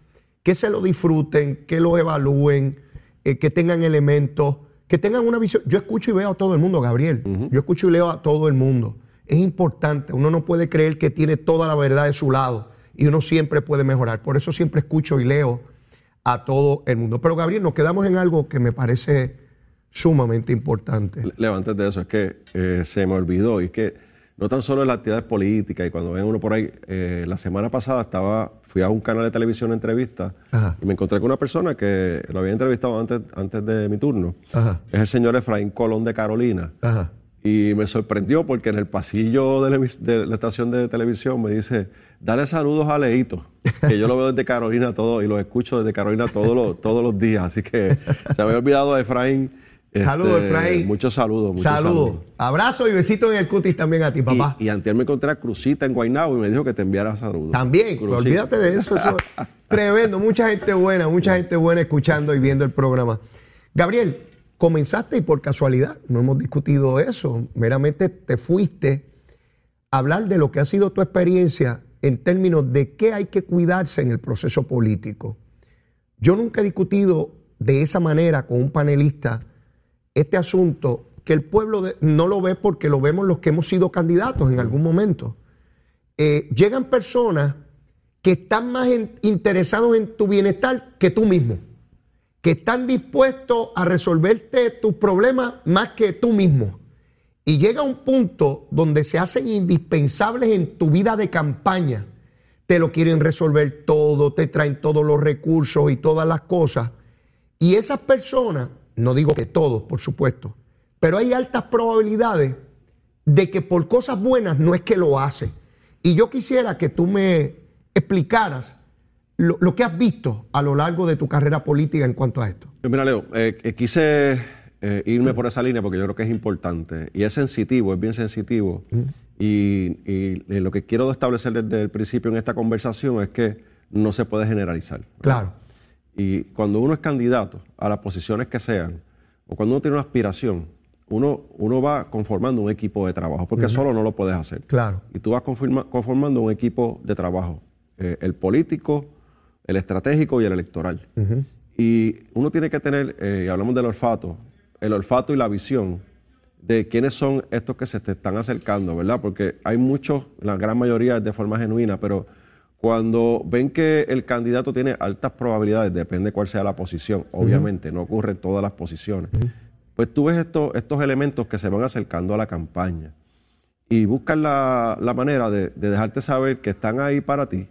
que se lo disfruten, que lo evalúen, eh, que tengan elementos, que tengan una visión. Yo escucho y veo a todo el mundo, Gabriel. Yo escucho y leo a todo el mundo. Es importante, uno no puede creer que tiene toda la verdad de su lado y uno siempre puede mejorar. Por eso siempre escucho y leo a todo el mundo. Pero Gabriel, nos quedamos en algo que me parece sumamente importante. Antes de eso, es que eh, se me olvidó, y es que no tan solo en las actividades políticas, y cuando ven uno por ahí, eh, la semana pasada estaba, fui a un canal de televisión a entrevista Ajá. y me encontré con una persona que lo había entrevistado antes, antes de mi turno. Ajá. Es el señor Efraín Colón de Carolina. Ajá. Y me sorprendió porque en el pasillo de la, de estación de televisión me dice, dale saludos a Leito, que yo lo veo desde Carolina todo y lo escucho desde Carolina todos los, todos los días. Así que se había olvidado de Efraín. Este, Saludos, Efraín. Muchos saludos. muchos Saludos. Abrazo y besito en el cutis también a ti, papá. Y, y antier me encontré a Cruzita en Guaynabo y me dijo que te enviara saludos. También, Cruzita. olvídate de eso, eso es (laughs) Tremendo, mucha gente buena, mucha gente buena escuchando y viendo el programa. Gabriel, comenzaste y por casualidad, no hemos discutido eso, meramente te fuiste a hablar de lo que ha sido tu experiencia en términos de qué hay que cuidarse en el proceso político. Yo nunca he discutido de esa manera con un panelista este asunto que el pueblo no lo ve porque lo vemos los que hemos sido candidatos en algún momento. Eh, llegan personas que están más en- interesados en tu bienestar que tú mismo, que están dispuestos a resolverte tus problemas más que tú mismo. Y llega un punto donde se hacen indispensables en tu vida de campaña. Te lo quieren resolver todo, te traen todos los recursos y todas las cosas. Y esas personas, no digo que todos, por supuesto, pero hay altas probabilidades de que por cosas buenas no es que lo hace. Y yo quisiera que tú me explicaras lo, lo que has visto a lo largo de tu carrera política en cuanto a esto. Pues Mira, Leo, eh, eh, quise eh, irme por esa línea porque yo creo que es importante y es sensitivo, es bien sensitivo. Y, y, lo que quiero establecer desde el principio en esta conversación es que no se puede generalizar. ¿verdad? Claro. Y cuando uno es candidato a las posiciones que sean, o cuando uno tiene una aspiración, uno, uno va conformando un equipo de trabajo, porque solo no lo puedes hacer. Claro. Y tú vas conforma- conformando un equipo de trabajo, eh, el político, el estratégico y el electoral. Y uno tiene que tener, eh, y hablamos del olfato, el olfato y la visión de quiénes son estos que se te están acercando, ¿verdad? Porque hay muchos, la gran mayoría es de forma genuina, pero cuando ven que el candidato tiene altas probabilidades, depende cuál sea la posición, obviamente, no ocurre en todas las posiciones, pues tú ves estos, estos elementos que se van acercando a la campaña y buscan la, la manera de, de dejarte saber que están ahí para ti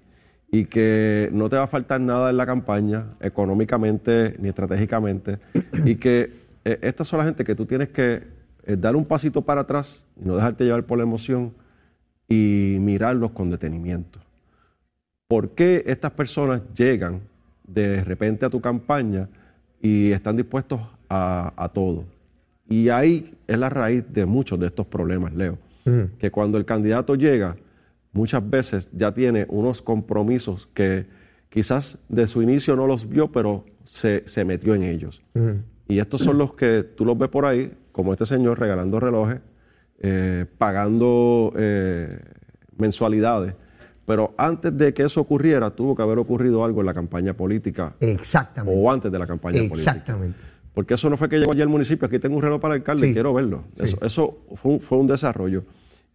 y que no te va a faltar nada en la campaña, económicamente ni estratégicamente, y que eh, estas son la gente que tú tienes que eh, dar un pasito para atrás y no dejarte llevar por la emoción y mirarlos con detenimiento. ¿Por qué estas personas llegan de repente a tu campaña y están dispuestos a, a todo? Y ahí es la raíz de muchos de estos problemas, Leo. Que cuando el candidato llega, muchas veces ya tiene unos compromisos que quizás de su inicio no los vio, pero se, se metió en ellos. Y estos son los que tú los ves por ahí, como este señor regalando relojes, eh, pagando eh, mensualidades. Pero antes de que eso ocurriera, tuvo que haber ocurrido algo en la campaña política Exactamente. o antes de la campaña política. Exactamente. Porque eso no fue que llegó allí al municipio, aquí tengo un reloj para el alcalde, Sí. quiero verlo. Sí. Eso, eso fue, un, fue un desarrollo.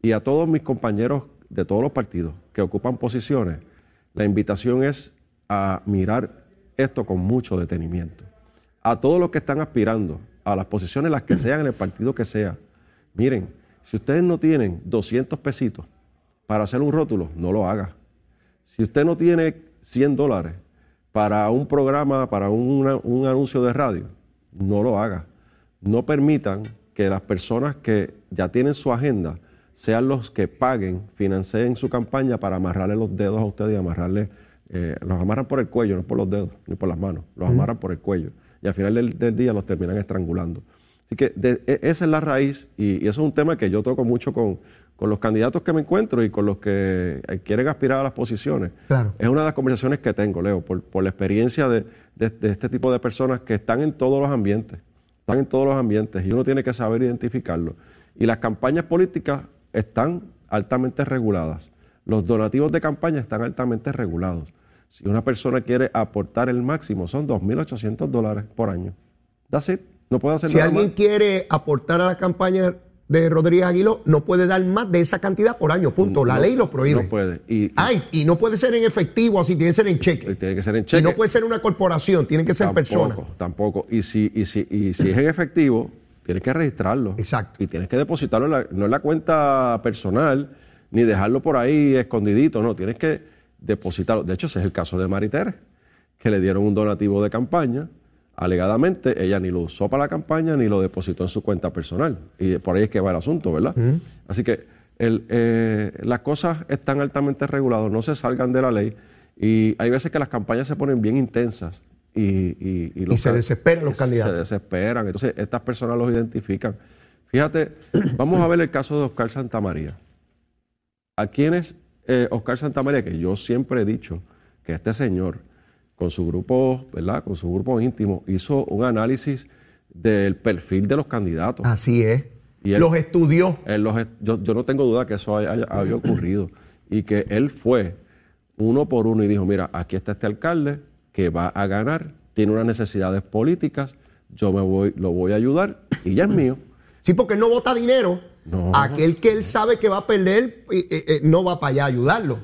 Y a todos mis compañeros de todos los partidos que ocupan posiciones, la invitación es a mirar esto con mucho detenimiento. A todos los que están aspirando a las posiciones, las que sean, en el partido que sea, miren, si ustedes no tienen 200 pesitos para hacer un rótulo, no lo haga. Si usted no tiene 100 dólares para un programa, para una- un anuncio de radio, no lo haga. No permitan que las personas que ya tienen su agenda sean los que paguen, financien su campaña para amarrarle los dedos a ustedes y amarrarle, eh, los amarran por el cuello, no por los dedos, ni por las manos, los amarran por el cuello. Y al final del, del día los terminan estrangulando. Así que de- e- esa es la raíz y, y eso es un tema que yo toco mucho con, con los candidatos que me encuentro y con los que eh, quieren aspirar a las posiciones. Claro. Es una de las conversaciones que tengo, Leo, por, por la experiencia de, de- de este tipo de personas que están en todos los ambientes, están en todos los ambientes y uno tiene que saber identificarlo. Y las campañas políticas están altamente reguladas. Los donativos de campaña están altamente regulados. Si una persona quiere aportar el máximo, son 2.800 dólares por año. That's it. No puede hacer Si nada alguien más. quiere aportar a la campaña de Rodríguez Aguiló, no puede dar más de esa cantidad por año, punto. La No- ley lo prohíbe. No puede. Y, y- Ay, y no puede ser en efectivo, así tiene que ser en y cheque. tiene que ser en Y cheque. no puede ser una corporación, tiene que ser persona. Tampoco, tampoco. Y si, y si, y si es en efectivo, tienes que registrarlo. Exacto. Y tienes que depositarlo, en la- no en la cuenta personal, ni dejarlo por ahí escondidito, no, tienes que depositarlo. De hecho, ese es el caso de Maritere, que le dieron un donativo de campaña. Alegadamente, ella ni lo usó para la campaña ni lo depositó en su cuenta personal. Y por ahí es que va el asunto, ¿verdad? Así que el, eh, las cosas están altamente reguladas, no se salgan de la ley. Y hay veces que las campañas se ponen bien intensas. Y, y, y se desesperan los se candidatos. desesperan. Entonces, estas personas los identifican. Fíjate, (clears throat) vamos a ver el caso de Oscar Santamaría. ¿A quién es eh, Oscar Santamaría? Que yo siempre he dicho que este señor, con su grupo, ¿verdad? Con su grupo íntimo, hizo un análisis del perfil de los candidatos. Así es. Y él- Los estudió. Él los est- yo, yo no tengo duda que eso haya, había ocurrido y que él fue uno por uno y dijo, mira, aquí está este alcalde que va a ganar, tiene unas necesidades políticas, yo me voy, lo voy a ayudar y ya es mío. Sí, porque él no vota dinero. No. Aquel que él sabe que va a perder, eh, eh, eh, no va para allá a ayudarlo.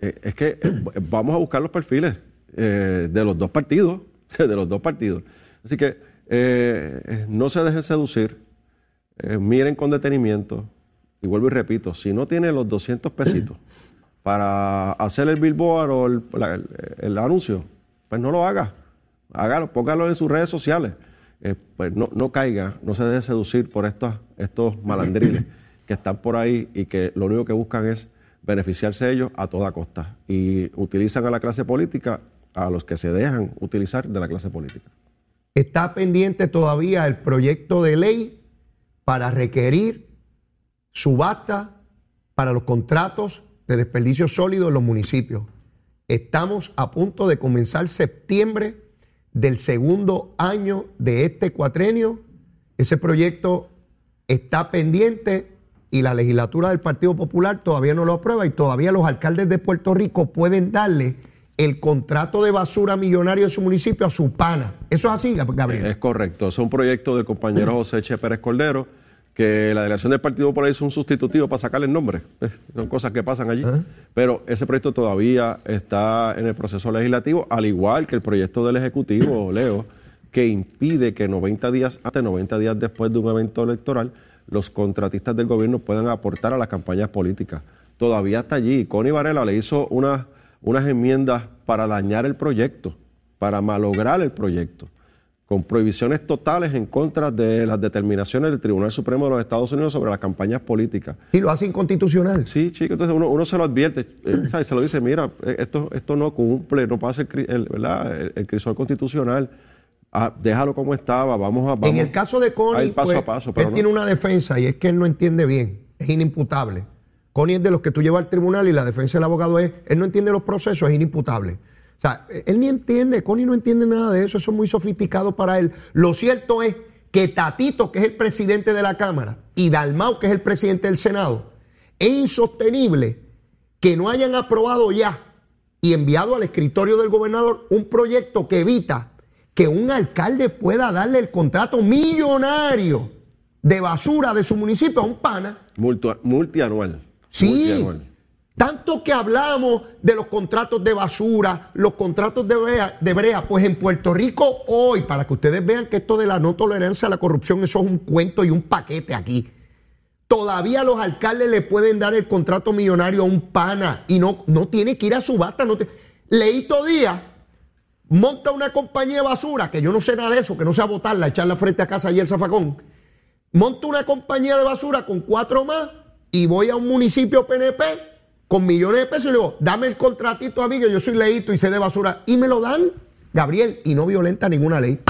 Es que eh, vamos a buscar los perfiles eh, de los dos partidos, (laughs) de los dos partidos. Así que eh, no se dejen seducir, eh, miren con detenimiento y vuelvo y repito, si no tiene los 200 pesitos (clears throat) para hacer el billboard o el, la- el- el anuncio, pues no lo haga, hágalo, póngalo en sus redes sociales. Eh, pues no, no caiga, no se deje seducir por estos, estos malandrines (clears throat) que están por ahí y que lo único que buscan es beneficiarse ellos a toda costa y utilizan a la clase política a los que se dejan utilizar de la clase política. Está pendiente todavía el proyecto de ley para requerir subasta para los contratos de desperdicio sólido en los municipios. Estamos a punto de comenzar septiembre del segundo año de este cuatrenio. Ese proyecto está pendiente y la legislatura del Partido Popular todavía no lo aprueba y todavía los alcaldes de Puerto Rico pueden darle el contrato de basura millonario de su municipio a su pana. Eso es así, Gabriel. Es correcto, es un proyecto del compañero José Che Pérez Cordero, que la delegación del Partido Popular hizo un sustitutivo para sacarle el nombre. (laughs) Son cosas que pasan allí. Pero ese proyecto todavía está en el proceso legislativo, al igual que el proyecto del Ejecutivo, (coughs) Leo, que impide que 90 días antes, 90 días después de un evento electoral, los contratistas del gobierno puedan aportar a las campañas políticas. Todavía está allí. Connie Varela le hizo unas, unas enmiendas para dañar el proyecto, para malograr el proyecto con prohibiciones totales en contra de las determinaciones del Tribunal Supremo de los Estados Unidos sobre las campañas políticas. Y lo hace inconstitucional. Sí, chico, entonces uno, uno se lo advierte, eh, se lo dice, mira, eh, esto, esto no cumple, no pasa el, el, ¿verdad? el, el crisol constitucional, Ah, déjalo como estaba, vamos a... Vamos en el caso de Connie, paso pues, a paso, pero él no. tiene una defensa y es que él no entiende bien, es inimputable. Connie es de los que tú llevas al tribunal y la defensa del abogado es, él no entiende los procesos, es inimputable. O sea, él ni entiende, Connie no entiende nada de eso, eso es muy sofisticado para él. Lo cierto es que Tatito, que es el presidente de la Cámara, y Dalmau, que es el presidente del Senado, es insostenible que no hayan aprobado ya y enviado al escritorio del gobernador un proyecto que evita que un alcalde pueda darle el contrato millonario de basura de su municipio a un pana. Multianual. Sí. Tanto que hablamos de los contratos de basura, los contratos de brea, de brea, pues en Puerto Rico hoy, para que ustedes vean que esto de la no tolerancia a la corrupción, eso es un cuento y un paquete aquí. Todavía los alcaldes le pueden dar el contrato millonario a un pana y no, no tiene que ir a subasta. No te... Leito Díaz monta una compañía de basura, que yo no sé nada de eso, que no sea botarla, echarla frente a casa y el zafacón. Monto una compañía de basura con cuatro más y voy a un municipio PNP con millones de pesos y le digo, dame el contratito a mí que yo soy leíto y sé de basura. Y me lo dan, Gabriel, y no violenta ninguna ley.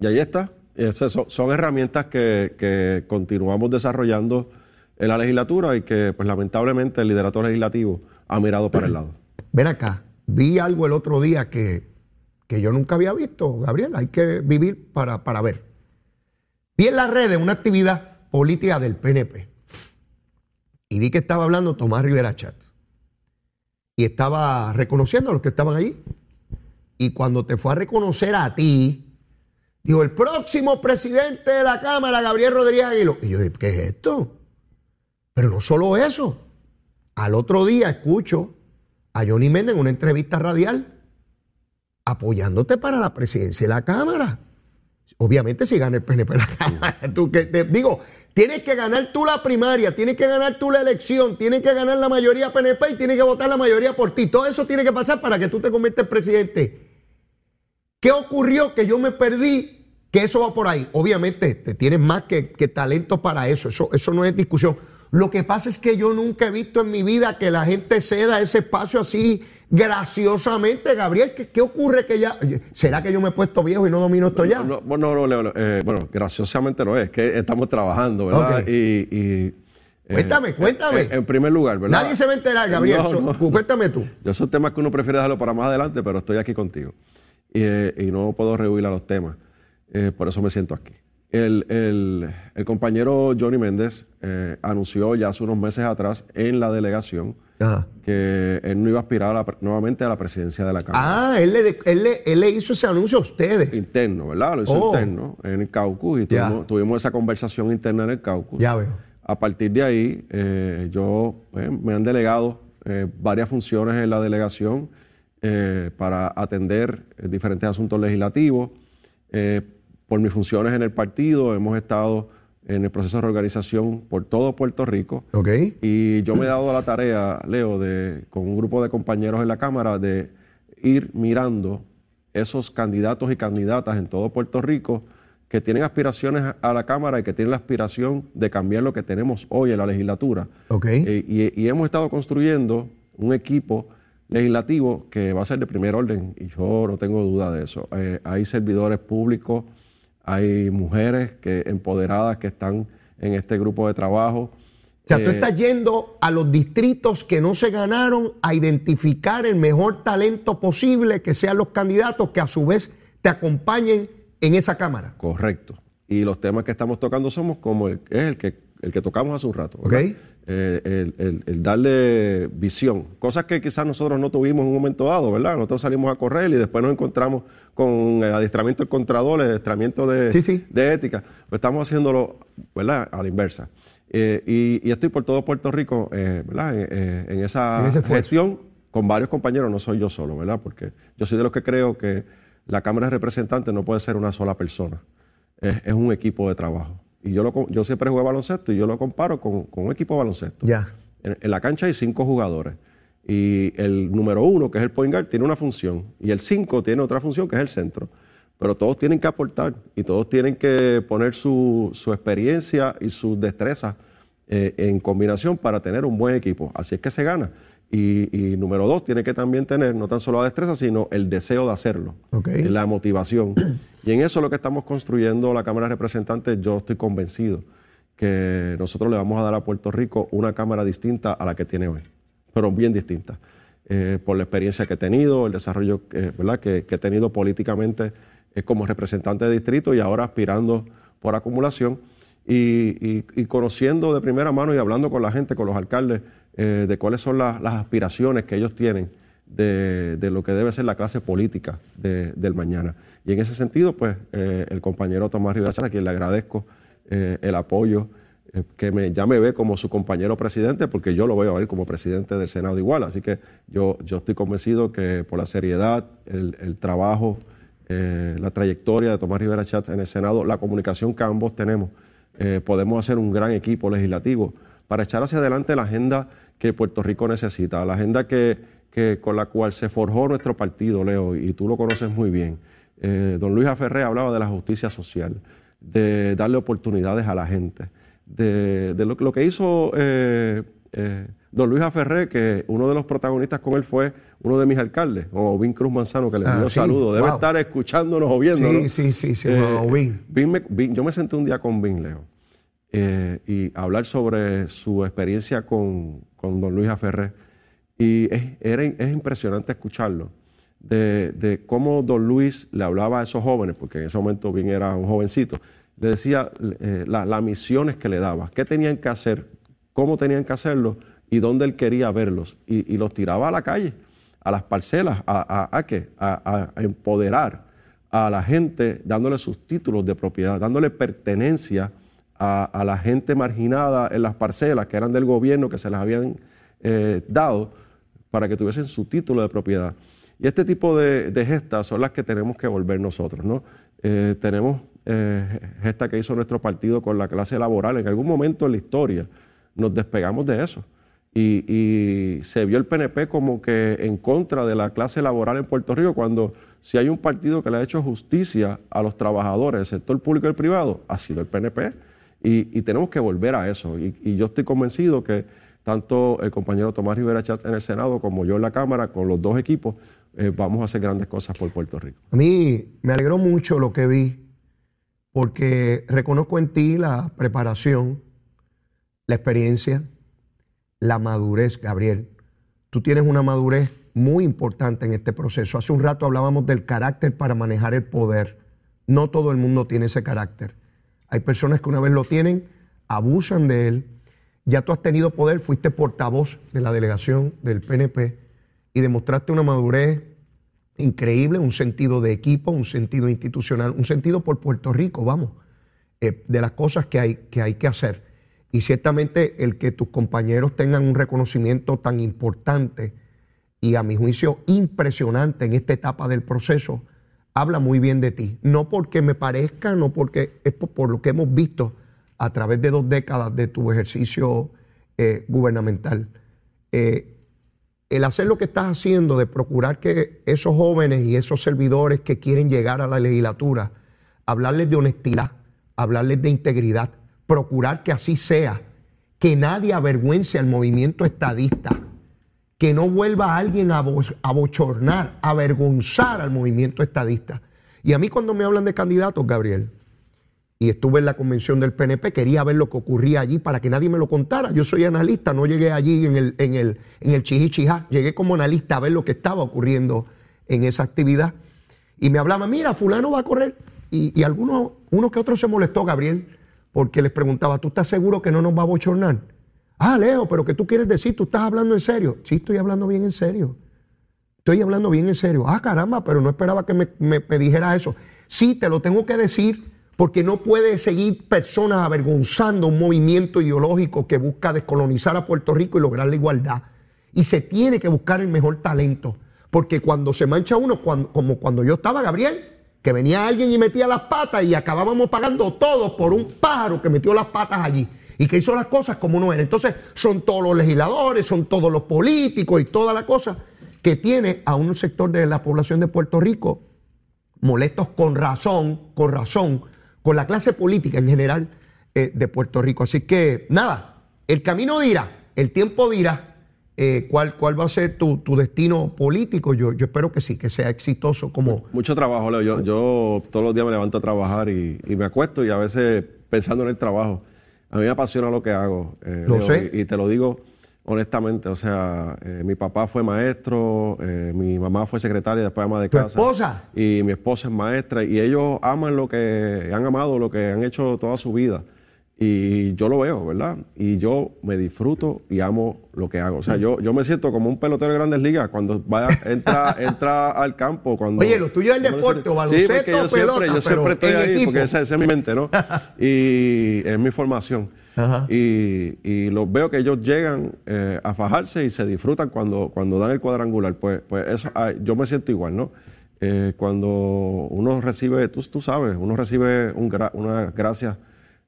Y ahí está. Son, son herramientas que, que continuamos desarrollando en la legislatura y que, pues lamentablemente, el liderato legislativo ha mirado para el lado. Ven acá, vi algo el otro día que, que yo nunca había visto, Gabriel, hay que vivir para, para ver. Vi en las redes una actividad política del PNP y vi que estaba hablando Tomás Rivera Chat y estaba reconociendo a los que estaban allí. Y cuando te fue a reconocer a ti, dijo, el próximo presidente de la Cámara, Gabriel Rodríguez Aguilo. Y yo dije, ¿qué es esto? Pero no solo eso. Al otro día escucho a Johnny Méndez en una entrevista radial apoyándote para la presidencia de la Cámara. Obviamente si gana el PNP la (laughs) Cámara. Tú, que te, digo, tienes que ganar tú la primaria, tienes que ganar tú la elección, tienes que ganar la mayoría PNP y tienes que votar la mayoría por ti. Todo eso tiene que pasar para que tú te conviertas en presidente. ¿Qué ocurrió? Que yo me perdí, que eso va por ahí. Obviamente, te tienes más que, que talento para eso. eso. Eso no es discusión. Lo que pasa es que yo nunca he visto en mi vida que la gente ceda ese espacio así graciosamente. Gabriel, ¿qué, qué ocurre que ya... ¿Será que yo me he puesto viejo y no domino esto ya? No, no, no, Leo, eh, bueno, graciosamente no es, que estamos trabajando, ¿verdad? Y, y, eh, Cuéntame, cuéntame. En, en primer lugar, ¿verdad? Nadie se va a enterar, Gabriel. No, no. Cuéntame tú. Yo son temas que uno prefiere dejarlo para más adelante, pero estoy aquí contigo. Y, eh, y no puedo rehuir a los temas. Eh, por eso me siento aquí. El, el- el compañero Johnny Méndez eh, anunció ya hace unos meses atrás en la delegación Ajá. que él no iba a aspirar a la pre- nuevamente a la presidencia de la Cámara. Ah, él le, él, le, él le hizo ese anuncio a ustedes. Interno, ¿verdad? Lo hizo Oh. interno en el caucus y tuvimos, tuvimos esa conversación interna en el caucus. Ya veo. A partir de ahí, eh, yo eh, me han delegado varias funciones en la delegación para atender diferentes asuntos legislativos. Eh, por mis funciones en el partido, hemos estado en el proceso de reorganización por todo Puerto Rico. Ok. Y yo me he dado la tarea, Leo, de, con un grupo de compañeros en la Cámara, de ir mirando esos candidatos y candidatas en todo Puerto Rico que tienen aspiraciones a- la Cámara y que tienen la aspiración de cambiar lo que tenemos hoy en la legislatura. Ok. Eh, y, y hemos estado construyendo un equipo legislativo que va a ser de primer orden, y yo no tengo duda de eso. Eh, hay servidores públicos, hay mujeres que, empoderadas que están en este grupo de trabajo. O sea, tú Eh, estás yendo a los distritos que no se ganaron a identificar el mejor talento posible, que sean los candidatos que a su vez te acompañen en esa Cámara. Correcto. Y los temas que estamos tocando somos como el, es el que, el que tocamos hace un rato. ¿verdad? Ok. Eh, el, el- el darle visión. Cosas que quizás nosotros no tuvimos en un momento dado, ¿verdad? Nosotros salimos a correr y después nos encontramos con el adiestramiento del contrador, el adiestramiento de, Sí, sí. de ética. Pues estamos haciéndolo, ¿verdad? A la inversa. Eh, y, y estoy por todo Puerto Rico, eh, ¿verdad? Eh, eh, en esa En gestión con varios compañeros, no soy yo solo, ¿verdad? Porque yo soy de los que creo que la Cámara de Representantes no puede ser una sola persona, es, es un equipo de trabajo. Y yo, lo, yo siempre jugué baloncesto y yo lo comparo con, con un equipo de baloncesto. Ya. En, en la cancha hay cinco jugadores y el número uno, que es el point guard, tiene una función y el cinco tiene otra función, que es el centro. Pero todos tienen que aportar y todos tienen que poner su, su experiencia y sus destrezas eh, en combinación para tener un buen equipo. Así es que se gana. Y, y número dos, tiene que también tener no tan solo la destreza, sino el deseo de hacerlo, la motivación. Y en eso es lo que estamos construyendo la Cámara de Representantes, yo estoy convencido que nosotros le vamos a dar a Puerto Rico una Cámara distinta a la que tiene hoy, pero bien distinta, eh, por la experiencia que he tenido, el desarrollo eh, ¿verdad? Que, que he tenido políticamente eh, como representante de distrito y ahora aspirando por acumulación. Y, y- y conociendo de primera mano y hablando con la gente, con los alcaldes, eh, de cuáles son las- aspiraciones que ellos tienen de, de lo que debe ser la clase política de- del mañana. Y en ese sentido, pues eh, el compañero Tomás Rivera a quien le agradezco eh, el apoyo, que me, ya me ve como su compañero presidente, porque yo lo veo a él como presidente del Senado igual. Así que yo, yo estoy convencido que por la seriedad, el, el trabajo, la trayectoria de Tomás Rivera Chatz en el Senado, la comunicación que ambos tenemos, podemos hacer un gran equipo legislativo para echar hacia adelante la agenda que Puerto Rico necesita, la agenda que, que con la cual se forjó nuestro partido, Leo, y tú lo conoces muy bien. Eh, don Luis Aferré hablaba de la justicia social, de darle oportunidades a la gente, de, lo, que hizo eh, eh, don Luis Aferré, que uno de los protagonistas con él fue uno de mis alcaldes, o Vin Cruz Manzano, que le ah, dio saludos. Debe estar escuchándonos o viéndonos. Sí, sí, sí, sí yo me senté un día con Vin, Leo, y hablar sobre su experiencia con, con don Luis Aferré. Y es, es impresionante escucharlo de, cómo don Luis le hablaba a esos jóvenes, porque en ese momento bien era un jovencito, le decía eh, las misiones que le daba, qué tenían que hacer, cómo tenían que hacerlo y dónde él quería verlos. Y, los tiraba a la calle, a las parcelas, a, a, qué? A, empoderar a la gente dándole sus títulos de propiedad, dándole pertenencia a, la gente marginada en las parcelas que eran del gobierno, que se les habían eh, dado para que tuviesen su título de propiedad. Y este tipo de, gestas son las que tenemos que volver nosotros. ¿no? Eh, tenemos eh, gestas que hizo nuestro partido con la clase laboral. En algún momento en la historia nos despegamos de eso. Y, se vio el PNP como que en contra de la clase laboral en Puerto Rico, cuando si hay un partido que le ha hecho justicia a los trabajadores del sector público y el privado, ha sido el PNP. Y, tenemos que volver a eso. y yo estoy convencido que tanto el compañero Tomás Rivera Chat en el Senado como yo en la Cámara, con los dos equipos, eh, vamos a hacer grandes cosas por Puerto Rico. A mí me alegró mucho lo que vi, porque reconozco en ti la preparación, la experiencia, la madurez, Gabriel. Tú tienes una madurez muy importante en este proceso. Hace un rato hablábamos del carácter para manejar el poder. No todo el mundo tiene ese carácter. Hay personas que una vez lo tienen, abusan de él. Ya tú has tenido poder, fuiste portavoz de la delegación del PNP y demostraste una madurez increíble, un sentido de equipo, un sentido institucional, un sentido por Puerto Rico, vamos, eh, de las cosas que hay, que hay que hacer. Y ciertamente el que tus compañeros tengan un reconocimiento tan importante y a mi juicio impresionante en esta etapa del proceso, habla muy bien de ti. No porque me parezca, no porque es por, lo que hemos visto a través de dos décadas de tu ejercicio eh, gubernamental. Eh, el hacer lo que estás haciendo de procurar que esos jóvenes y esos servidores que quieren llegar a la legislatura, hablarles de honestidad, hablarles de integridad, procurar que así sea, que nadie avergüence al movimiento estadista, que no vuelva alguien a, bochornar, a avergonzar al movimiento estadista. Y a mí cuando me hablan de candidatos, Gabriel, y estuve en la convención del PNP, quería ver lo que ocurría allí para que nadie me lo contara. Yo soy analista, no llegué allí en el, en el, llegué como analista a ver lo que estaba ocurriendo en esa actividad. Y me hablaba, mira, fulano va a correr. Y, y alguno, uno que otro se molestó, Gabriel, porque les preguntaba, ¿tú estás seguro que no nos va a bochornar? Ah, Leo, pero ¿qué tú quieres decir? ¿Tú estás hablando en serio? Sí, estoy hablando bien en serio. Estoy hablando bien en serio. Ah, caramba, pero no esperaba que me, me, me dijera eso. Sí, te lo tengo que decir porque no puede seguir personas avergonzando un movimiento ideológico que busca descolonizar a Puerto Rico y lograr la igualdad. Y se tiene que buscar el mejor talento, porque cuando se mancha uno, como cuando yo estaba, Gabriel, que venía alguien y metía las patas y acabábamos pagando todos por un pájaro que metió las patas allí y que hizo las cosas como no eran. Entonces son todos los legisladores, son todos los políticos y toda la cosa que tiene a un sector de la población de Puerto Rico molestos con razón, con razón, con la clase política en general eh, de Puerto Rico. Así que nada, el camino dirá, el tiempo dirá eh, cuál, cuál va a ser tu, destino político. Yo, yo espero que sí, que sea exitoso como... Mucho trabajo, Leo. Yo, yo todos los días me levanto a trabajar y, me acuesto y a veces pensando en el trabajo. A mí me apasiona lo que hago. Eh, lo sé. y te lo digo honestamente. O sea, eh, mi papá fue maestro, eh, mi mamá fue secretaria, después ama de casa. esposa? Y mi esposa es maestra y ellos aman lo que, han amado lo que han hecho toda su vida. Y yo lo veo, ¿verdad? Y yo me disfruto y amo lo que hago. O sea, yo, yo me siento como un pelotero de grandes ligas cuando vaya, entra, (laughs) entra al campo. Cuando, Oye, lo tuyo es el deporte, o Sí, baloncesto, porque yo o siempre, pelota, yo siempre estoy ahí, equipo. porque esa, esa es mi mente, ¿no? (laughs) y es mi formación. Ajá. Y, y los veo que ellos llegan eh, a fajarse y se disfrutan cuando, cuando dan el cuadrangular. Pues, pues eso, ah, yo me siento igual, ¿no? Eh, cuando uno recibe, tú, tú sabes, uno recibe un gra- una gracia,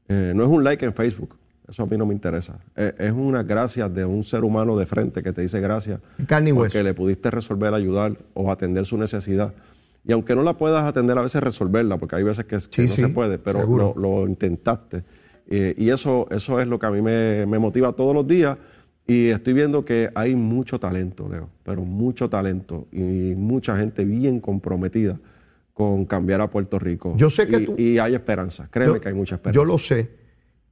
eh, no es un like en Facebook, eso a mí no me interesa. Eh, es una gracia de un ser humano de frente que te dice gracias carne porque le pudiste resolver, ayudar o atender su necesidad. Y aunque no la puedas atender, a veces resolverla, porque hay veces que, no sí, se puede, pero lo intentaste. Eh, y eso, eso es lo que a mí me, me motiva todos los días. Y estoy viendo que hay mucho talento, Leo, pero mucho talento y mucha gente bien comprometida con cambiar a Puerto Rico. Yo sé que y, tú- y hay esperanza, créeme Yo- que hay mucha esperanza. Yo lo sé.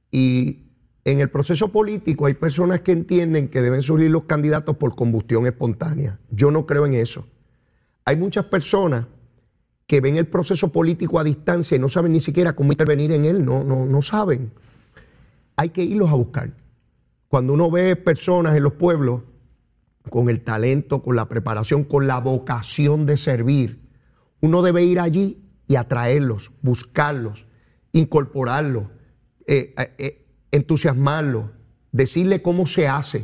Y en el proceso político hay personas que entienden que deben surgir los candidatos por combustión espontánea. Yo no creo en eso. Hay muchas personas que ven el proceso político a distancia y no saben ni siquiera cómo intervenir en él, no, no, no saben. Hay que irlos a buscar. Cuando uno ve personas en los pueblos con el talento, con la preparación, con la vocación de servir, uno debe ir allí y atraerlos, buscarlos, incorporarlos, eh, eh, eh, entusiasmarlos, decirle cómo se hace.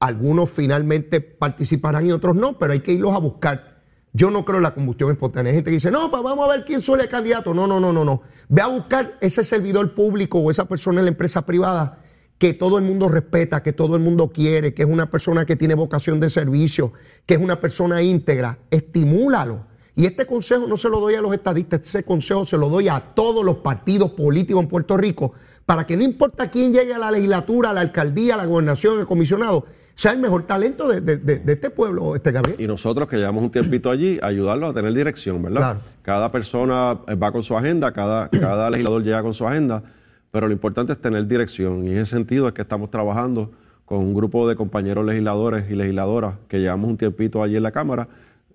Algunos finalmente participarán y otros no, pero hay que irlos a buscar. Yo no creo en la combustión espontánea. Hay gente que dice, no, pues vamos a ver quién suele candidato. No, no, no, no, no. Ve a buscar ese servidor público o esa persona en la empresa privada que todo el mundo respeta, que todo el mundo quiere, que es una persona que tiene vocación de servicio, que es una persona íntegra. Estimúlalo. Y este consejo no se lo doy a los estadistas, ese consejo se lo doy a todos los partidos políticos en Puerto Rico, para que no importa quién llegue a la legislatura, a la alcaldía, a la gobernación, al comisionado, sea el mejor talento de, de- de- de este pueblo, este Gabriel. Y nosotros que llevamos un tiempito allí, ayudarlos a tener dirección, ¿verdad? Claro. Cada persona eh, va con su agenda, cada, cada legislador llega con su agenda, pero lo importante es tener dirección. Y en ese sentido es que estamos trabajando con un grupo de compañeros legisladores y legisladoras que llevamos un tiempito allí en la Cámara,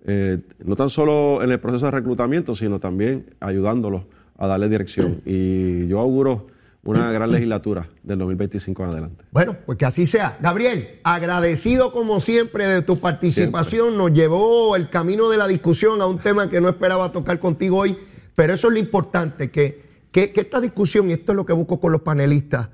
eh, no tan solo en el proceso de reclutamiento, sino también ayudándolos a darle dirección. (clears throat) Y yo auguro una gran legislatura del 2025 en adelante. Bueno, pues que así sea. Gabriel, agradecido como siempre de tu participación. Nos llevó el camino de la discusión a un tema que no esperaba tocar contigo hoy, pero eso es lo importante, que, que- que esta discusión, y esto es lo que busco con los panelistas,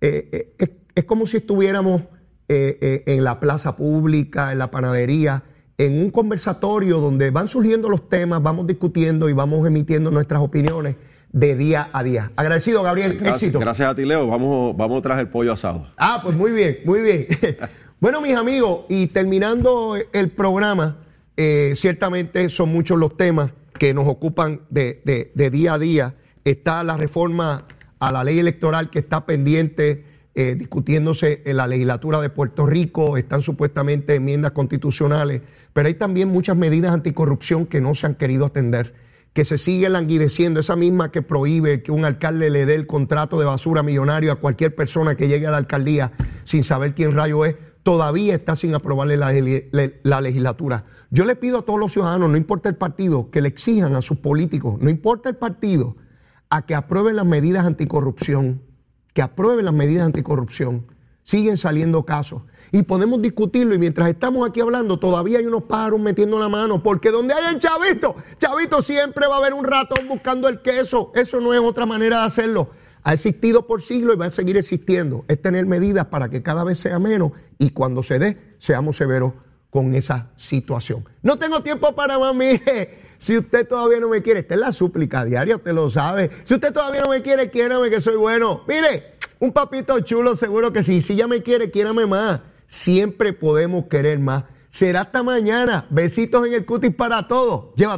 eh, eh, es, es como si estuviéramos eh, en la plaza pública, en la panadería, en un conversatorio donde van surgiendo los temas, vamos discutiendo y vamos emitiendo nuestras opiniones de día a día. Agradecido, Gabriel. Gracias, Éxito. gracias a ti, Leo. Vamos, vamos tras el pollo asado. Ah, pues muy bien, muy bien. (laughs) (laughs) bueno, mis amigos, y terminando el programa, eh, ciertamente son muchos los temas que nos ocupan de, de- de día a día. Está la reforma a la ley electoral que está pendiente, eh, discutiéndose en la legislatura de Puerto Rico, están supuestamente enmiendas constitucionales, pero hay también muchas medidas anticorrupción que no se han querido atender que se sigue languideciendo, esa misma que prohíbe que un alcalde le dé el contrato de basura millonario a cualquier persona que llegue a la alcaldía sin saber quién rayo es, todavía está sin aprobarle la, la legislatura. Yo le pido a todos los ciudadanos, no importa el partido, que le exijan a sus políticos, no importa el partido, a que aprueben las medidas anticorrupción, que aprueben las medidas anticorrupción. Siguen saliendo casos. Y podemos discutirlo y mientras estamos aquí hablando todavía hay unos pájaros metiendo la mano, porque donde hay el chavito, chavito siempre va a haber un ratón buscando el queso. Eso no es otra manera de hacerlo. Ha existido por siglos y va a seguir existiendo. Es tener medidas para que cada vez sea menos y cuando se dé seamos severos con esa situación. No tengo tiempo para más. (laughs) Si usted todavía no me quiere, esta es la súplica diaria, usted lo sabe. Si usted todavía no me quiere, quiérame que soy bueno. Mire, un papito chulo, seguro que sí. Si ya me quiere, quiérame más. Siempre podemos querer más. Será hasta mañana. Besitos en el cutis para todos. Llévate.